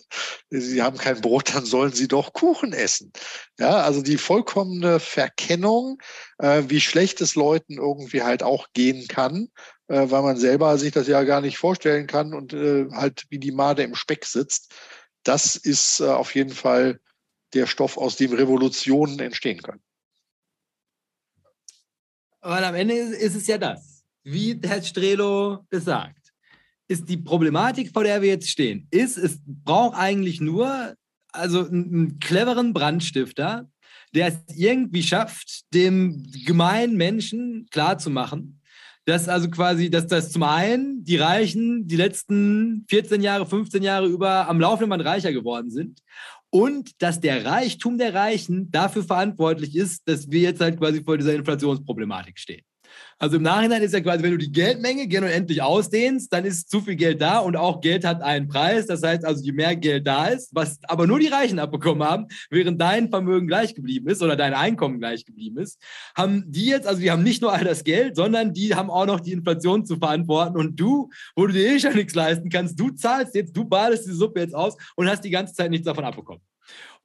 Sie haben kein Brot, dann sollen sie doch Kuchen essen. Ja, also die vollkommene Verkennung, äh, wie schlecht es Leuten irgendwie halt auch gehen kann, äh, weil man selber sich das ja gar nicht vorstellen kann und äh, halt wie die Made im Speck sitzt. Das ist äh, auf jeden Fall der Stoff, aus dem Revolutionen entstehen können. Weil am Ende ist, es ja das, wie Herr Strelo gesagt, ist die Problematik, vor der wir jetzt stehen, ist, es braucht eigentlich nur also einen cleveren Brandstifter, der es irgendwie schafft, dem gemeinen Menschen klarzumachen, dass also quasi, dass das zum einen die Reichen die letzten 14 Jahre, 15 Jahre über am laufenden Band reicher geworden sind und dass der Reichtum der Reichen dafür verantwortlich ist, dass wir jetzt halt quasi vor dieser Inflationsproblematik stehen. Also im Nachhinein ist ja quasi, wenn du die Geldmenge gern und endlich ausdehnst, dann ist zu viel Geld da und auch Geld hat einen Preis. Das heißt also, je mehr Geld da ist, was aber nur die Reichen abbekommen haben, während dein Vermögen gleich geblieben ist oder dein Einkommen gleich geblieben ist, haben die jetzt, also die haben nicht nur all das Geld, sondern die haben auch noch die Inflation zu verantworten und du, wo du dir eh schon nichts leisten kannst, du zahlst jetzt, du badest die Suppe jetzt aus und hast die ganze Zeit nichts davon abbekommen.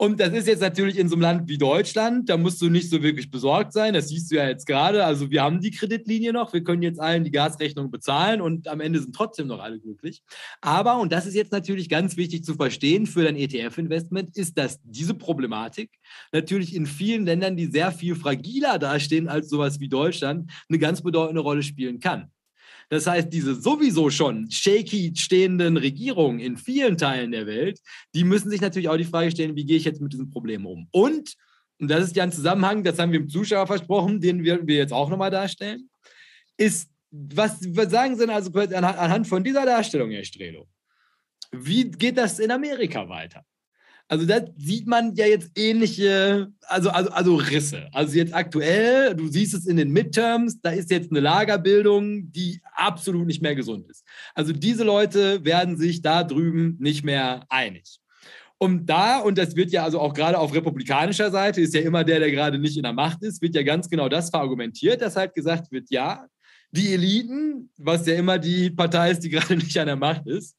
Und das ist jetzt natürlich in so einem Land wie Deutschland, da musst du nicht so wirklich besorgt sein. Das siehst du ja jetzt gerade. Also wir haben die Kreditlinie noch, wir können jetzt allen die Gasrechnung bezahlen und am Ende sind trotzdem noch alle glücklich. Aber, und das ist jetzt natürlich ganz wichtig zu verstehen für dein ETF-Investment, ist, dass diese Problematik natürlich in vielen Ländern, die sehr viel fragiler dastehen als sowas wie Deutschland, eine ganz bedeutende Rolle spielen kann. Das heißt, diese sowieso schon shaky stehenden Regierungen in vielen Teilen der Welt, die müssen sich natürlich auch die Frage stellen, wie gehe ich jetzt mit diesem Problem um? Und, und das ist ja ein Zusammenhang, das haben wir im Zuschauer versprochen, den wir, wir jetzt auch nochmal darstellen, ist, was, was sagen Sie denn also anhand von dieser Darstellung, Herr Strelo? Wie geht das in Amerika weiter? Also da sieht man ja jetzt ähnliche, also, also, also Risse. Also jetzt aktuell, du siehst es in den Midterms, da ist jetzt eine Lagerbildung, die absolut nicht mehr gesund ist. Also diese Leute werden sich da drüben nicht mehr einig. Und da, und das wird ja also auch gerade auf republikanischer Seite, ist ja immer der, der gerade nicht in der Macht ist, wird ja ganz genau das verargumentiert, dass halt gesagt wird, ja, die Eliten, was ja immer die Partei ist, die [laughs] gerade nicht an der Macht ist,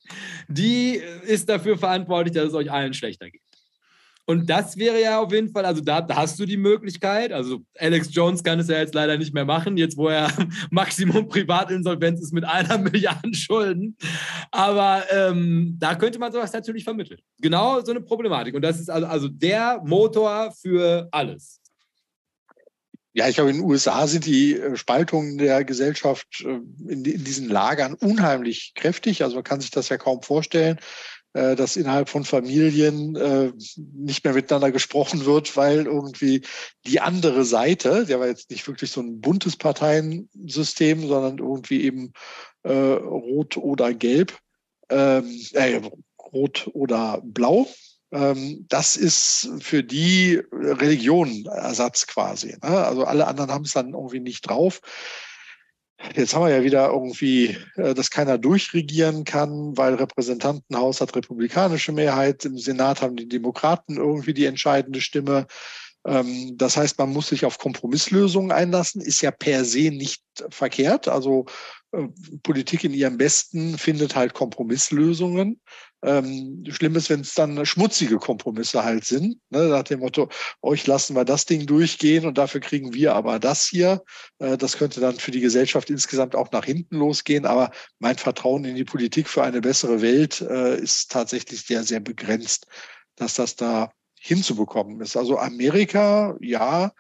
die ist dafür verantwortlich, dass es euch allen schlechter geht. Und das wäre ja auf jeden Fall, also da, da, hast du die Möglichkeit. Also Alex Jones kann es ja jetzt leider nicht mehr machen, jetzt wo er [laughs] Maximum Privatinsolvenz ist mit einer [laughs] Milliarde Schulden. Aber ähm, da könnte man sowas natürlich vermitteln. Genau so eine Problematik. Und das ist also, also der Motor für alles. Ja, ich glaube, in den USA sind die äh, Spaltungen der Gesellschaft äh, in, in diesen Lagern unheimlich kräftig. Also man kann sich das ja kaum vorstellen, äh, dass innerhalb von Familien nicht mehr miteinander gesprochen wird, weil irgendwie die andere Seite, der war jetzt nicht wirklich so ein buntes Parteiensystem, sondern irgendwie eben äh, rot oder gelb, ähm, äh, rot oder blau, das ist für die Religion Ersatz quasi. Ne? Also alle anderen haben es dann irgendwie nicht drauf. Jetzt haben wir ja wieder irgendwie, äh, dass keiner durchregieren kann, weil Repräsentantenhaus hat republikanische Mehrheit, im Senat haben die Demokraten irgendwie die entscheidende Stimme. Ähm, das heißt, man muss sich auf Kompromisslösungen einlassen, ist ja per se nicht verkehrt. Also äh, Politik in ihrem Besten findet halt Kompromisslösungen. Ähm, schlimm ist, wenn es dann schmutzige Kompromisse halt sind. Ne, nach dem Motto, euch lassen wir das Ding durchgehen und dafür kriegen wir aber das hier. Äh, das könnte dann für die Gesellschaft insgesamt auch nach hinten losgehen. Aber mein Vertrauen in die Politik für eine bessere Welt äh, ist tatsächlich sehr, sehr begrenzt, dass das da hinzubekommen ist. Also Amerika, ja,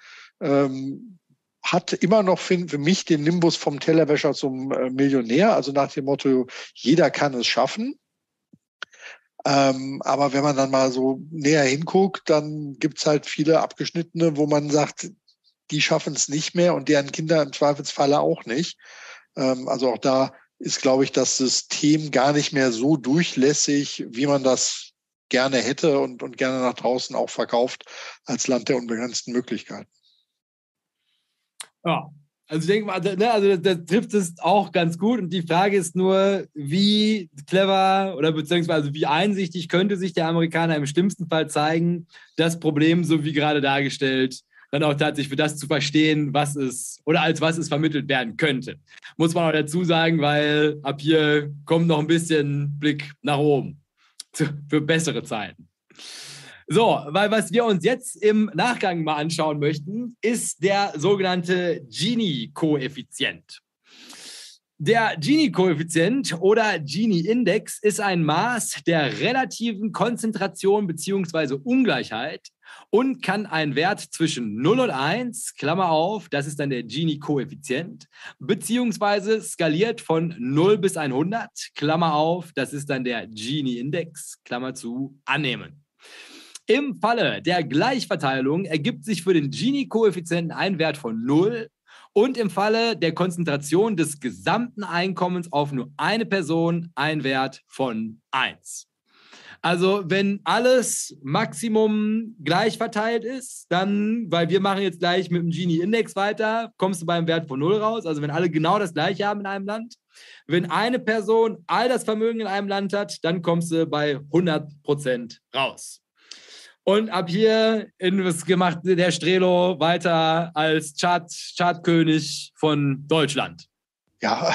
ähm, hat immer noch für, mich den Nimbus vom Tellerwäscher zum äh, Millionär, also nach dem Motto, jeder kann es schaffen. Ähm, aber wenn man dann mal so näher hinguckt, dann gibt's halt viele Abgeschnittene, wo man sagt, die schaffen es nicht mehr und deren Kinder im Zweifelsfalle auch nicht. Ähm, also auch da ist, glaube ich, das System gar nicht mehr so durchlässig, wie man das gerne hätte und, und gerne nach draußen auch verkauft als Land der unbegrenzten Möglichkeiten. Ja, also ich denke mal, ne, also das, das, trifft es auch ganz gut. Und die Frage ist nur, wie clever oder beziehungsweise wie einsichtig könnte sich der Amerikaner im schlimmsten Fall zeigen, das Problem, so wie gerade dargestellt, dann auch tatsächlich für das zu verstehen, was es oder als was es vermittelt werden könnte. Muss man auch dazu sagen, weil ab hier kommt noch ein bisschen Blick nach oben für bessere Zeiten. So, weil was wir uns jetzt im Nachgang mal anschauen möchten, ist der sogenannte Gini-Koeffizient. Der Gini-Koeffizient oder Gini-Index ist ein Maß der relativen Konzentration bzw. Ungleichheit und kann einen Wert zwischen 0 und 1, Klammer auf, das ist dann der Gini-Koeffizient, beziehungsweise skaliert von 0 bis 100, Klammer auf, das ist dann der Gini-Index, Klammer zu, annehmen. Im Falle der Gleichverteilung ergibt sich für den Gini-Koeffizienten ein Wert von 0 und im Falle der Konzentration des gesamten Einkommens auf nur eine Person ein Wert von 1. Also wenn alles Maximum gleich verteilt ist, dann, weil wir machen jetzt gleich mit dem Gini-Index weiter, kommst du beim Wert von 0 raus. Also wenn alle genau das gleiche haben in einem Land. Wenn eine Person all das Vermögen in einem Land hat, dann kommst du bei 100 Prozent raus. Und ab hier gemacht der Strelo weiter als Chart, Chartkönig von Deutschland. Ja,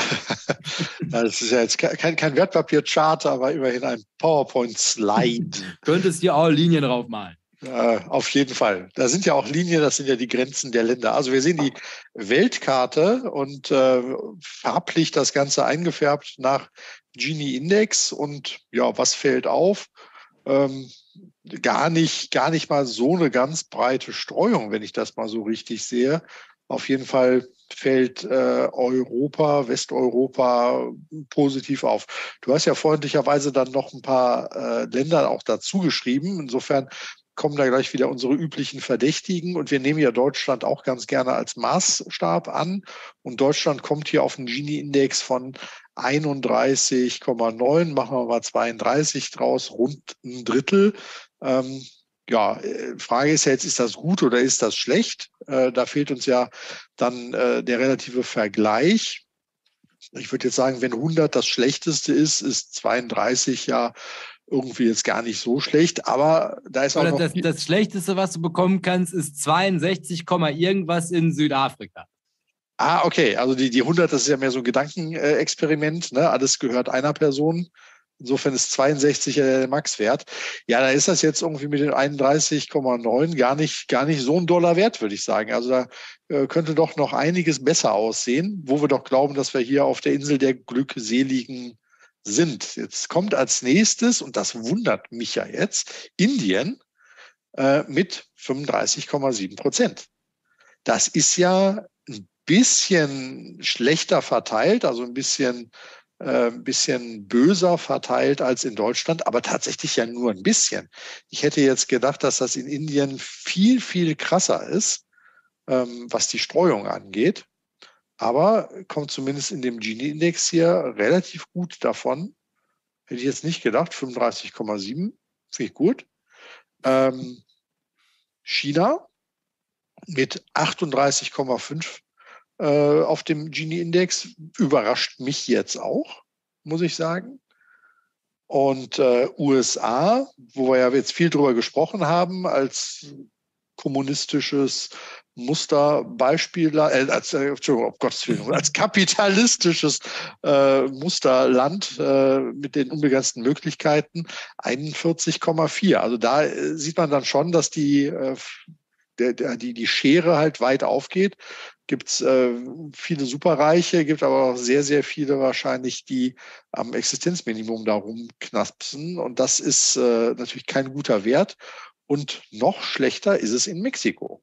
[laughs] das ist ja jetzt kein, kein Wertpapierchart, aber immerhin ein PowerPoint-Slide. Könntest hier auch Linien draufmalen. Äh, auf jeden Fall. Da sind ja auch Linien, das sind ja die Grenzen der Länder. Also wir sehen die Weltkarte und äh, farblich das Ganze eingefärbt nach Gini-Index. Und ja, was fällt auf? Ähm, gar nicht, gar nicht mal so eine ganz breite Streuung, wenn ich das mal so richtig sehe. Auf jeden Fall fällt äh, Europa, Westeuropa positiv auf. Du hast ja freundlicherweise dann noch ein paar äh, Länder auch dazu geschrieben. Insofern kommen da gleich wieder unsere üblichen Verdächtigen. Und wir nehmen ja Deutschland auch ganz gerne als Maßstab an. Und Deutschland kommt hier auf einen Gini-Index von 31,9, machen wir mal 32 draus, rund ein Drittel. Ähm, ja, äh, Frage ist ja jetzt, ist das gut oder ist das schlecht? Äh, da fehlt uns ja dann äh, der relative Vergleich. Ich würde jetzt sagen, wenn 100 das Schlechteste ist, ist 32 ja irgendwie jetzt gar nicht so schlecht, aber da ist auch noch das, das Schlechteste, was du bekommen kannst, ist 62, irgendwas in Südafrika. Ah, okay. Also die, die 100, das ist ja mehr so ein Gedankenexperiment. Ne? Alles gehört einer Person. Insofern ist 62 ja der Maxwert. Ja, da ist das jetzt irgendwie mit den 31,9 gar nicht, gar nicht so ein Dollar wert, würde ich sagen. Also da äh, könnte doch noch einiges besser aussehen, wo wir doch glauben, dass wir hier auf der Insel der Glückseligen sind. Jetzt kommt als nächstes, und das wundert mich ja jetzt, Indien äh, mit 35,7 Prozent. Das ist ja ein bisschen schlechter verteilt, also ein bisschen ein bisschen böser verteilt als in Deutschland, aber tatsächlich ja nur ein bisschen. Ich hätte jetzt gedacht, dass das in Indien viel, viel krasser ist, ähm, was die Streuung angeht. Aber kommt zumindest in dem Gini-Index hier relativ gut davon. Hätte ich jetzt nicht gedacht. 35,7 finde ich gut. Ähm, China mit 38,5 äh, auf dem Gini-Index. Überrascht mich jetzt auch, muss ich sagen. Und äh, USA, wo wir ja jetzt viel drüber gesprochen haben, als kommunistisches Musterbeispiel, äh, als, äh, oh Gottes Willen, als kapitalistisches äh, Musterland äh, mit den unbegrenzten Möglichkeiten 41,4. Also da äh, sieht man dann schon, dass die, äh, der, der, die, die Schere halt weit aufgeht. Gibt es äh, viele Superreiche, gibt aber auch sehr, sehr viele wahrscheinlich, die am Existenzminimum darum knapsen. Und das ist äh, natürlich kein guter Wert. Und noch schlechter ist es in Mexiko.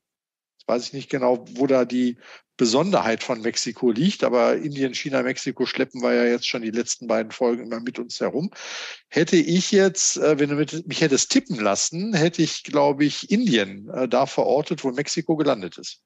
Jetzt weiß ich nicht genau, wo da die Besonderheit von Mexiko liegt, aber Indien, China, Mexiko schleppen wir ja jetzt schon die letzten beiden Folgen immer mit uns herum. Hätte ich jetzt, äh, wenn du mich hättest tippen lassen, hätte ich, glaube ich, Indien äh, da verortet, wo Mexiko gelandet ist.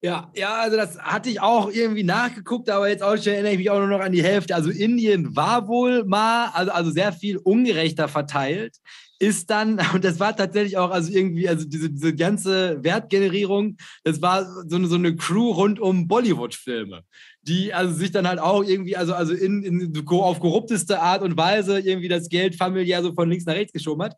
Ja, ja, also das hatte ich auch irgendwie nachgeguckt, aber jetzt auch schon erinnere ich mich auch nur noch an die Hälfte. Also Indien war wohl mal, also, also sehr viel ungerechter verteilt ist dann, [laughs] und das war tatsächlich auch, also irgendwie, also diese, diese ganze Wertgenerierung, das war so eine, so eine Crew rund um Bollywood-Filme, die also sich dann halt auch irgendwie, also, also in, in, auf korrupteste Art und Weise irgendwie das Geld familiär so von links nach rechts geschoben hat.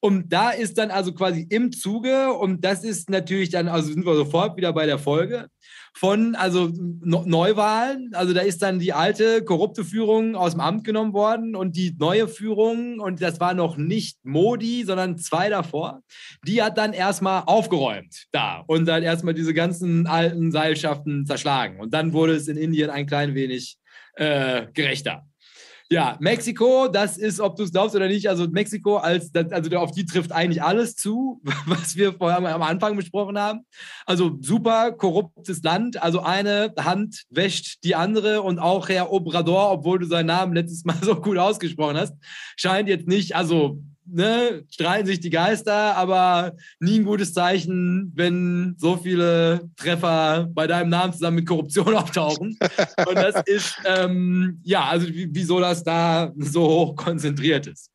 Und da ist dann also quasi im Zuge, und das ist natürlich dann, also sind wir sofort wieder bei der Folge, von also Neuwahlen. Also da ist dann die alte korrupte Führung aus dem Amt genommen worden und die neue Führung, und das war noch nicht Modi, sondern zwei davor, die hat dann erstmal aufgeräumt da und dann erstmal diese ganzen alten Seilschaften zerschlagen. Und dann wurde es in Indien ein klein wenig äh, gerechter. Ja, Mexiko, das ist, ob du es glaubst oder nicht, also Mexiko als, also auf die trifft eigentlich alles zu, [laughs] was wir vorher am Anfang besprochen haben. Also super korruptes Land, also eine Hand wäscht die andere und auch Herr Obrador, obwohl du seinen Namen letztes Mal [laughs] so gut ausgesprochen hast, scheint jetzt nicht, also ne, streiten sich die Geister, aber nie ein gutes Zeichen, wenn so viele Treffer bei deinem Namen zusammen mit Korruption [laughs] auftauchen. Und das ist, ähm, ja, also wieso das da so hoch konzentriert ist.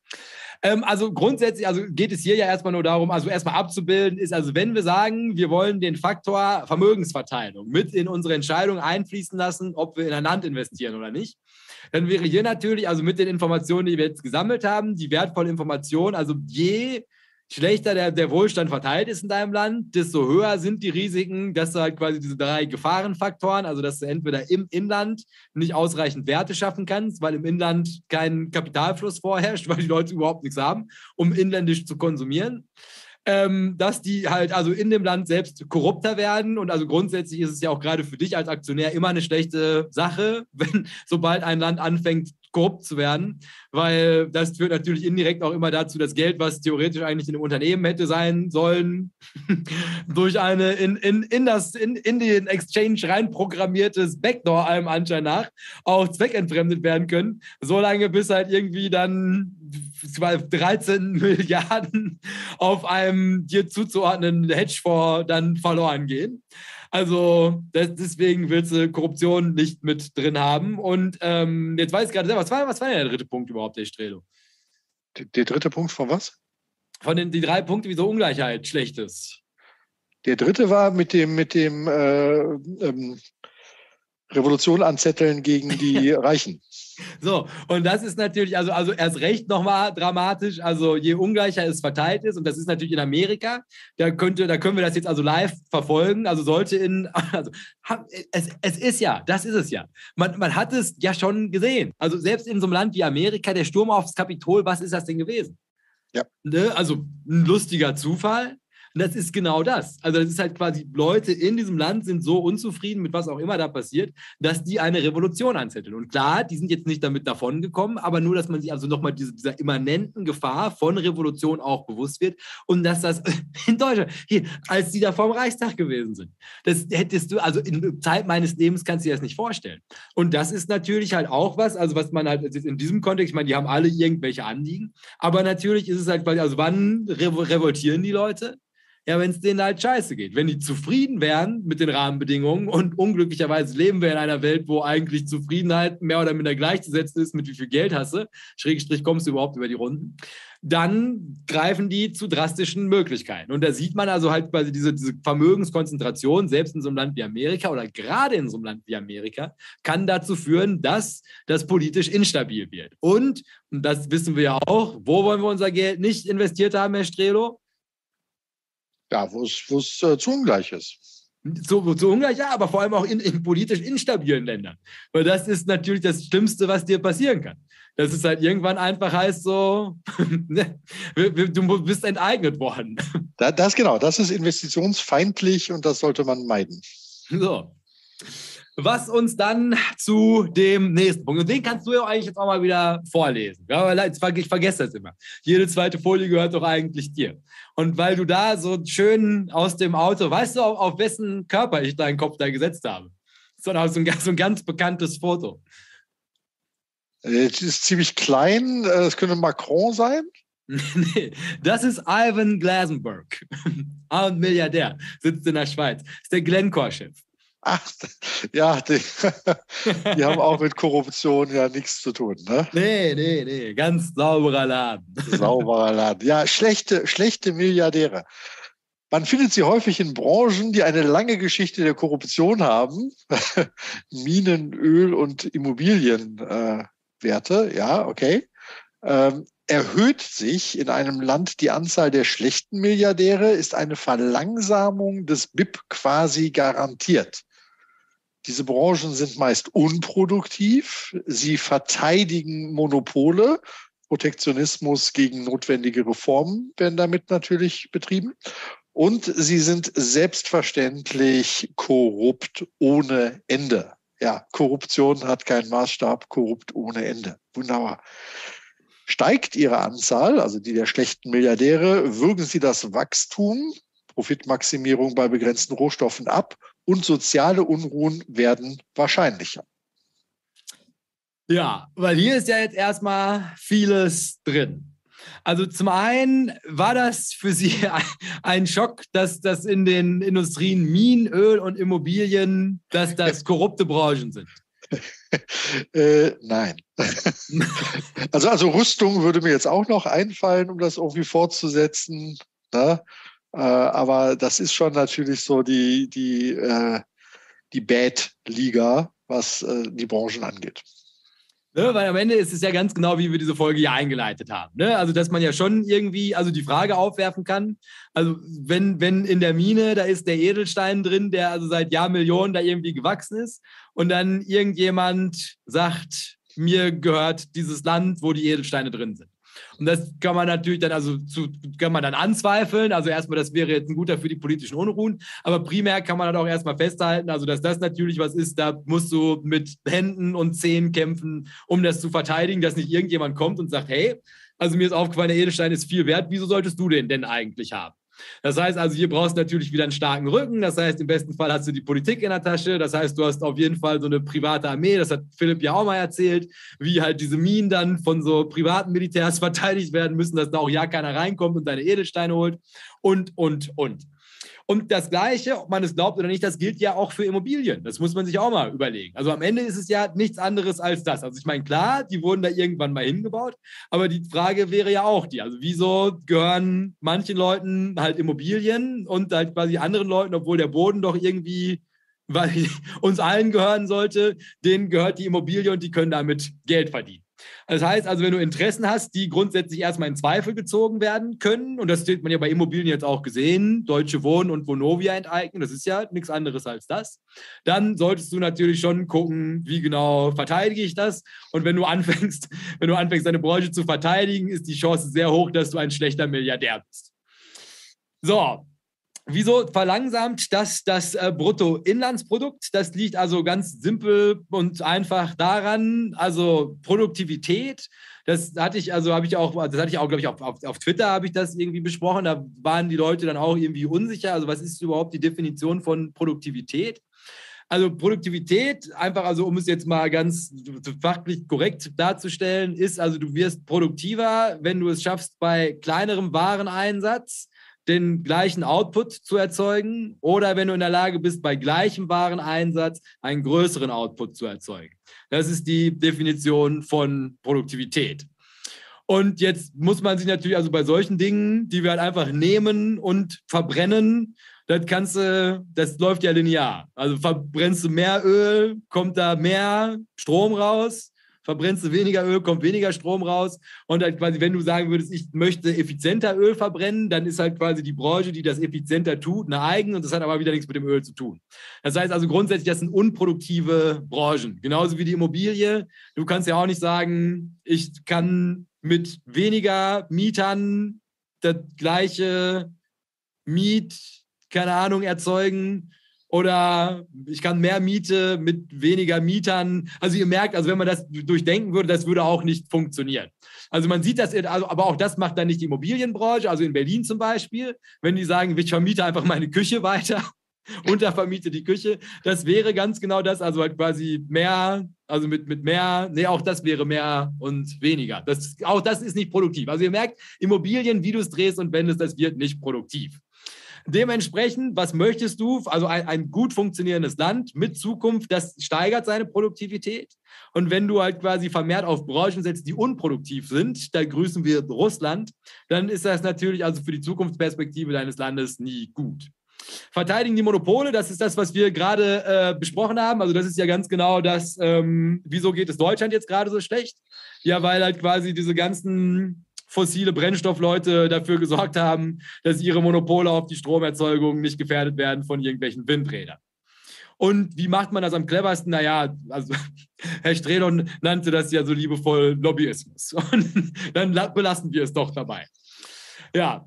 Ähm, also grundsätzlich, also geht es hier ja erstmal nur darum, also erstmal abzubilden, ist also, wenn wir sagen, wir wollen den Faktor Vermögensverteilung mit in unsere Entscheidung einfließen lassen, ob wir in ein Land investieren oder nicht, dann wäre hier natürlich, also mit den Informationen, die wir jetzt gesammelt haben, die wertvolle Information, also je schlechter der, der Wohlstand verteilt ist in deinem Land, desto höher sind die Risiken, dass du halt quasi diese drei Gefahrenfaktoren, also dass du entweder im Inland nicht ausreichend Werte schaffen kannst, weil im Inland kein Kapitalfluss vorherrscht, [laughs] weil die Leute überhaupt nichts haben, um inländisch zu konsumieren ähm, dass die halt also in dem Land selbst korrupter werden. Und also grundsätzlich ist es ja auch gerade für dich als Aktionär immer eine schlechte Sache, [laughs] wenn sobald ein Land anfängt, korrupt zu werden, weil das führt natürlich indirekt auch immer dazu, dass Geld, was theoretisch eigentlich in einem Unternehmen hätte sein sollen, [laughs] durch eine in, in, in, das, in, in den Exchange reinprogrammiertes Backdoor allem Anschein nach auch zweckentfremdet werden können, solange bis halt irgendwie dann 13 [laughs] Milliarden auf einem dir zuzuordnenden Hedgefonds dann verloren gehen. Also das, deswegen willst du Korruption nicht mit drin haben. Und ähm, jetzt weiß ich gerade selber, was war, was war denn der dritte Punkt überhaupt, der Strelo? Der, der dritte Punkt von was? Von den die drei Punkte, wieso Ungleichheit schlecht ist. Der dritte war mit dem, mit dem äh, ähm, Revolution anzetteln gegen die [laughs] Reichen. So, und das ist natürlich, also, also erst recht nochmal dramatisch, also je ungleicher es verteilt ist, und das ist natürlich in Amerika, da, könnte, da können wir das jetzt also live verfolgen, also sollte in, [laughs] also es, es ist ja, das ist es ja. Man, man hat es ja schon gesehen. Also selbst in so einem Land wie Amerika, der Sturm aufs Kapitol, was ist das denn gewesen? Ja. Ne? Also ein lustiger Zufall, und das ist genau das. Also das ist halt quasi, Leute in diesem Land sind so unzufrieden mit was auch immer da passiert, dass die eine Revolution anzetteln. Und klar, die sind jetzt nicht damit davongekommen, aber nur, dass man sich also nochmal diese, dieser immanenten Gefahr von Revolution auch bewusst wird und dass das [laughs] in Deutschland, hier, als die da vorm Reichstag gewesen sind, das hättest du, also in Zeit meines Lebens kannst du dir das nicht vorstellen. Und das ist natürlich halt auch was, also was man halt in diesem Kontext, ich meine, die haben alle irgendwelche Anliegen, aber natürlich ist es halt also wann revoltieren die Leute? Ja, wenn es denen halt scheiße geht. Wenn die zufrieden wären mit den Rahmenbedingungen und unglücklicherweise leben wir in einer Welt, wo eigentlich Zufriedenheit mehr oder minder gleichzusetzen ist mit wie viel Geld hast du, Schrägstrich kommst du überhaupt über die Runden, dann greifen die zu drastischen Möglichkeiten. Und da sieht man also halt quasi diese, diese Vermögenskonzentration, selbst in so einem Land wie Amerika oder gerade in so einem Land wie Amerika, kann dazu führen, dass das politisch instabil wird. Und, und das wissen wir ja auch, wo wollen wir unser Geld nicht investiert haben, Herr Strelo? Ja, wo es äh, zu ungleich ist. Zu, zu ungleich, ja, aber vor allem auch in, in politisch instabilen Ländern. Weil das ist natürlich das Schlimmste, was dir passieren kann dass es halt irgendwann einfach heißt so, [laughs] ne, du bist enteignet worden. Das genau, das ist investitionsfeindlich und das sollte man meiden. So. Was uns dann zu dem nächsten Punkt, und den kannst du ja eigentlich jetzt auch mal wieder vorlesen. Ja, weil ich vergesse das immer. Jede zweite Folie gehört doch eigentlich dir. Und weil du da so schön aus dem Auto, weißt du, auf, auf wessen Körper ich deinen Kopf da gesetzt habe? Sondern so ein, so ein ganz bekanntes Foto. Es ist ziemlich klein. Es könnte Macron sein. [laughs] nee, das ist Ivan Glasenberg. [laughs] Ein Milliardär, sitzt in der Schweiz. Ist der Glencore-Chef. Ach, ja, die, die haben auch mit Korruption ja nichts zu tun, ne? Nee, nee, nee, ganz sauberer Laden. Sauberer Laden. Ja, schlechte, schlechte Milliardäre. Man findet sie häufig in Branchen, die eine lange Geschichte der Korruption haben. [laughs] Minen, Öl und Immobilien äh, ja, okay. Ähm, erhöht sich in einem Land die Anzahl der schlechten Milliardäre, ist eine Verlangsamung des BIP quasi garantiert. Diese Branchen sind meist unproduktiv, sie verteidigen Monopole, Protektionismus gegen notwendige Reformen werden damit natürlich betrieben. Und sie sind selbstverständlich korrupt ohne Ende ja, Korruption hat keinen Maßstab, korrupt ohne Ende. Wunderbar. Steigt ihre Anzahl, also die der schlechten Milliardäre, würgen sie das Wachstum, Profitmaximierung bei begrenzten Rohstoffen ab und soziale Unruhen werden wahrscheinlicher. Ja, weil hier ist ja jetzt erstmal vieles drin. Also zum einen war das für Sie [laughs] ein Schock, dass das in den Industrien Minen, Öl und Immobilien, dass das [laughs] korrupte Branchen sind. äh, nein. [laughs] also, also Rüstung würde mir jetzt auch noch einfallen, um das irgendwie fortzusetzen. Ne? Äh, aber das ist schon natürlich so die, die, äh, die Bad-Liga, was äh, die Branchen angeht. Ne, weil am Ende ist es ja ganz genau, wie wir diese Folge hier eingeleitet haben. Ne? Also, dass man ja schon irgendwie, also die Frage aufwerfen kann, also wenn, wenn in der Mine, da ist der Edelstein drin, der also seit Jahrmillionen da irgendwie gewachsen ist und dann irgendjemand sagt, mir gehört dieses Land, wo die Edelsteine drin sind. Und das kann man natürlich dann, also zu, kann man dann anzweifeln. Also erstmal, das wäre jetzt ein guter für die politischen Unruhen. Aber primär kann man dann auch erstmal festhalten, also dass das natürlich was ist, da musst du mit Händen und Zehen kämpfen, um das zu verteidigen, dass nicht irgendjemand kommt und sagt, hey, also mir ist aufgefallen, der Edelstein ist viel wert, wieso solltest du den denn eigentlich haben? Das heißt also, hier brauchst du natürlich wieder einen starken Rücken. Das heißt, im besten Fall hast du die Politik in der Tasche. Das heißt, du hast auf jeden Fall so eine private Armee. Das hat Philipp ja auch mal erzählt, wie halt diese Minen dann von so privaten Militärs [laughs] verteidigt werden müssen, dass da auch ja keiner reinkommt und deine Edelsteine holt. Und, und, und. Und das Gleiche, ob man es glaubt oder nicht, das gilt ja auch für Immobilien. Das muss man sich auch mal überlegen. Also am Ende ist es ja nichts anderes als das. Also ich meine, klar, die wurden da irgendwann mal hingebaut, aber die Frage wäre ja auch die, also wieso gehören manchen Leuten halt Immobilien und halt quasi anderen Leuten, obwohl der Boden doch irgendwie weil [laughs] uns allen gehören sollte, denen gehört die Immobilie und die können damit Geld verdienen. Das heißt also, wenn du Interessen hast, die grundsätzlich erstmal in Zweifel gezogen werden können, und das steht man ja bei Immobilien jetzt auch gesehen, Deutsche Wohnen und Vonovia enteignen, das ist ja nichts anderes als das, dann solltest du natürlich schon gucken, wie genau verteidige ich das. Und wenn du anfängst, [laughs] wenn du anfängst, deine Branche zu verteidigen, ist die Chance sehr hoch, dass du ein schlechter Milliardär bist. So, Wieso verlangsamt das das äh, Bruttoinlandsprodukt? Das liegt also ganz simpel und einfach daran, also Produktivität. Das hatte ich, also habe ich auch, das hatte ich auch, glaube ich, auf, auf, auf Twitter habe ich das irgendwie besprochen. Da waren die Leute dann auch irgendwie unsicher. Also was ist überhaupt die Definition von Produktivität? Also Produktivität, einfach also um es jetzt mal ganz fachlich korrekt darzustellen, ist also du wirst produktiver, wenn du es schaffst bei kleinerem Wareneinsatz den gleichen Output zu erzeugen oder wenn du in der Lage bist, bei gleichem Wareneinsatz einen größeren Output zu erzeugen. Das ist die Definition von Produktivität. Und jetzt muss man sich natürlich, also bei solchen Dingen, die wir halt einfach nehmen und verbrennen, das kannst du, das läuft ja linear. Also verbrennst du mehr Öl, kommt da mehr Strom raus verbrennst du weniger Öl, kommt weniger Strom raus. Und halt quasi, wenn du sagen würdest, ich möchte effizienter Öl verbrennen, dann ist halt quasi die Branche, die das effizienter tut, eine eigene und das hat aber wieder nichts mit dem Öl zu tun. Das heißt also grundsätzlich, das sind unproduktive Branchen. Genauso wie die Immobilie. Du kannst ja auch nicht sagen, ich kann mit weniger Mietern das gleiche Miet, keine Ahnung, erzeugen oder ich kann mehr Miete mit weniger Mietern. Also ihr merkt, also wenn man das durchdenken würde, das würde auch nicht funktionieren. Also man sieht das, also, aber auch das macht dann nicht die Immobilienbranche, also in Berlin zum Beispiel, wenn die sagen, ich vermiete einfach meine Küche weiter, [laughs] untervermiete die Küche, das wäre ganz genau das, also halt quasi mehr, also mit, mit mehr, nee, auch das wäre mehr und weniger. Das, auch das ist nicht produktiv. Also ihr merkt, Immobilien, wie du es drehst und wendest, das wird nicht produktiv. Dementsprechend, was möchtest du? Also ein, ein, gut funktionierendes Land mit Zukunft, das steigert seine Produktivität. Und wenn du halt quasi vermehrt auf Branchen setzt, die unproduktiv sind, da grüßen wir Russland, dann ist das natürlich also für die Zukunftsperspektive deines Landes nie gut. Verteidigen die Monopole, das ist das, was wir gerade äh, besprochen haben. Also das ist ja ganz genau das, ähm, wieso geht es Deutschland jetzt gerade so schlecht? Ja, weil halt quasi diese ganzen fossile Brennstoffleute dafür gesorgt haben, dass ihre Monopole auf die Stromerzeugung nicht gefährdet werden von irgendwelchen Windrädern. Und wie macht man das am cleversten? Naja, also [laughs] Herr Strehlon nannte das ja so liebevoll Lobbyismus. [laughs] Und dann belassen wir es doch dabei. Ja.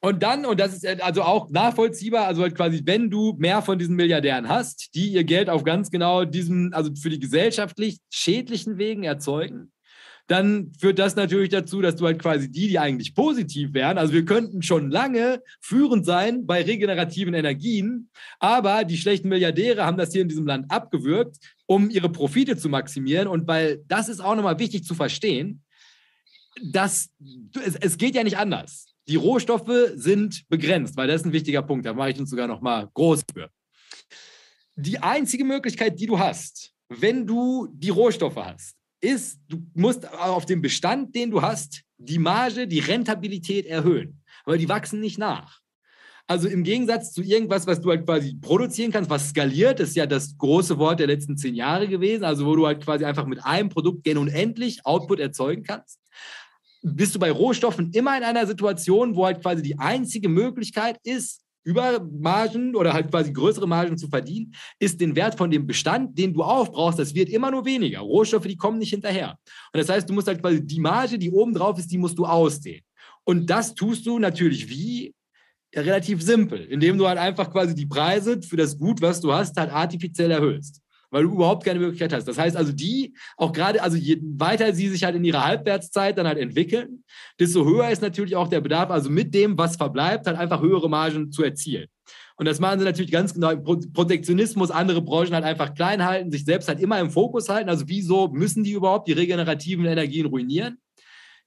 Und dann, und das ist also auch nachvollziehbar, also halt quasi, wenn du mehr von diesen Milliardären hast, die ihr Geld auf ganz genau diesen, also für die gesellschaftlich schädlichen Wegen erzeugen, dann führt das natürlich dazu, dass du halt quasi die, die eigentlich positiv wären, also wir könnten schon lange führend sein bei regenerativen Energien, aber die schlechten Milliardäre haben das hier in diesem Land abgewürgt, um ihre Profite zu maximieren. Und weil das ist auch nochmal wichtig zu verstehen, dass es, es geht ja nicht anders. Die Rohstoffe sind begrenzt, weil das ist ein wichtiger Punkt. Da mache ich uns sogar nochmal groß für. Die einzige Möglichkeit, die du hast, wenn du die Rohstoffe hast, ist, du musst auf dem Bestand, den du hast, die Marge, die Rentabilität erhöhen. Aber die wachsen nicht nach. Also im Gegensatz zu irgendwas, was du halt quasi produzieren kannst, was skaliert, ist ja das große Wort der letzten zehn Jahre gewesen, also wo du halt quasi einfach mit einem Produkt gen unendlich Output erzeugen kannst, bist du bei Rohstoffen immer in einer Situation, wo halt quasi die einzige Möglichkeit ist, über Margen oder halt quasi größere Margen zu verdienen, ist den Wert von dem Bestand, den du aufbrauchst, das wird immer nur weniger. Rohstoffe, die kommen nicht hinterher. Und das heißt, du musst halt quasi die Marge, die oben drauf ist, die musst du ausdehnen. Und das tust du natürlich wie? Ja, relativ simpel, indem du halt einfach quasi die Preise für das Gut, was du hast, halt artifiziell erhöhst weil du überhaupt keine Möglichkeit hast. Das heißt also, die, auch gerade, also je weiter sie sich halt in ihrer Halbwertszeit dann halt entwickeln, desto höher ist natürlich auch der Bedarf, also mit dem, was verbleibt, halt einfach höhere Margen zu erzielen. Und das machen sie natürlich ganz genau. Protektionismus, andere Branchen halt einfach klein halten, sich selbst halt immer im Fokus halten. Also wieso müssen die überhaupt die regenerativen Energien ruinieren?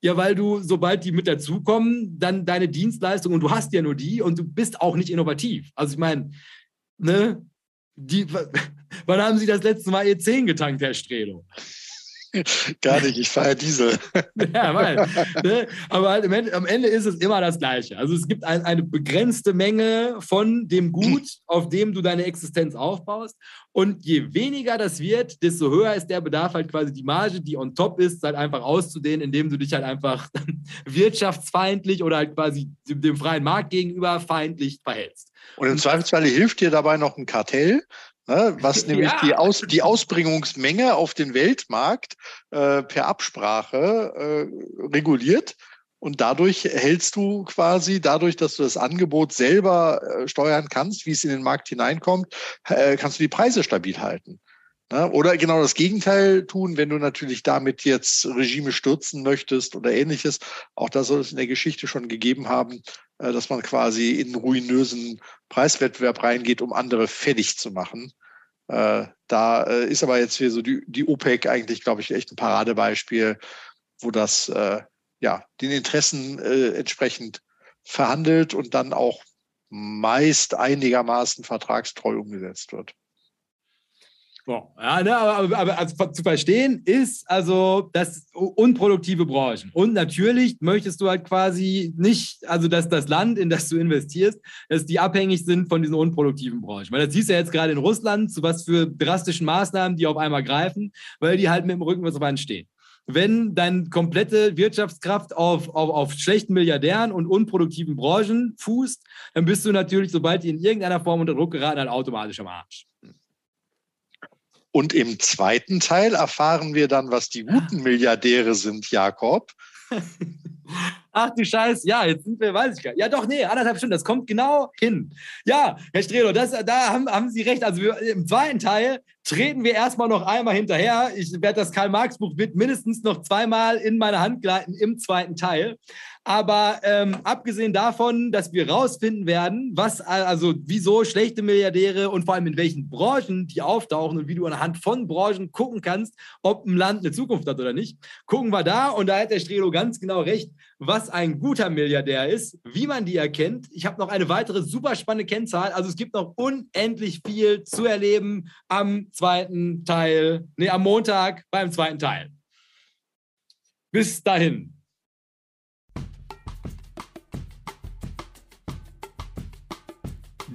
Ja, weil du, sobald die mit dazukommen, dann deine Dienstleistung und du hast ja nur die und du bist auch nicht innovativ. Also ich meine, ne, die, wann haben Sie das letzte Mal E10 getankt, Herr Strelo? Gar nicht, ich fahre Diesel. [laughs] ja, weil, ne? aber halt Ende, am Ende ist es immer das Gleiche. Also es gibt ein, eine begrenzte Menge von dem Gut, auf dem du deine Existenz aufbaust. Und je weniger das wird, desto höher ist der Bedarf, halt quasi die Marge, die on top ist, halt einfach auszudehnen, indem du dich halt einfach [laughs] wirtschaftsfeindlich oder halt quasi dem freien Markt gegenüber feindlich verhältst. Und im Zweifelsfall hilft dir dabei noch ein Kartell, ne, was [laughs] nämlich ja. die, Aus, die Ausbringungsmenge auf den Weltmarkt äh, per Absprache äh, reguliert. Und dadurch hältst du quasi, dadurch, dass du das Angebot selber äh, steuern kannst, wie es in den Markt hineinkommt, äh, kannst du die Preise stabil halten. Ne? Oder genau das Gegenteil tun, wenn du natürlich damit jetzt Regime stürzen möchtest oder ähnliches. Auch da soll es in der Geschichte schon gegeben haben, äh, dass man quasi in ruinösen Preiswettbewerb reingeht, um andere fertig zu machen. Äh, da äh, ist aber jetzt hier so die, die OPEC eigentlich, glaube ich, echt ein Paradebeispiel, wo das ja den Interessen entsprechend verhandelt und dann auch meist einigermaßen vertragstreu umgesetzt wird. Ja, ne, aber, aber also zu verstehen ist also das unproduktive Branchen. Und natürlich möchtest du halt quasi nicht, also dass das Land, in das du investierst, dass die abhängig sind von diesen unproduktiven Branchen. Weil das siehst du ja jetzt gerade in Russland, zu was für drastischen Maßnahmen die auf einmal greifen, weil die halt mit dem Rücken was auf einen stehen wenn deine komplette Wirtschaftskraft auf, auf, auf schlechten Milliardären und unproduktiven Branchen fußt, dann bist du natürlich, sobald die in irgendeiner Form unter Druck geraten, halt automatisch am Arsch. Und im zweiten Teil erfahren wir dann, was die guten Milliardäre sind, Jakob. [laughs] Ach du Scheiß, ja, jetzt sind wir, weiß ich gar nicht. Ja, doch, nee, anderthalb Stunden, das kommt genau hin. Ja, Herr Strelo, das, da haben, haben Sie recht. Also wir, im zweiten Teil treten wir erstmal noch einmal hinterher. Ich werde das Karl-Marx-Buch mindestens noch zweimal in meine Hand gleiten im zweiten Teil. Aber ähm, abgesehen davon, dass wir rausfinden werden, was also wieso schlechte Milliardäre und vor allem in welchen Branchen die auftauchen und wie du anhand von Branchen gucken kannst, ob ein Land eine Zukunft hat oder nicht, gucken wir da und da hat der Strelo ganz genau recht, was ein guter Milliardär ist, wie man die erkennt. Ich habe noch eine weitere super spannende Kennzahl. Also es gibt noch unendlich viel zu erleben am zweiten Teil, nee, am Montag beim zweiten Teil. Bis dahin.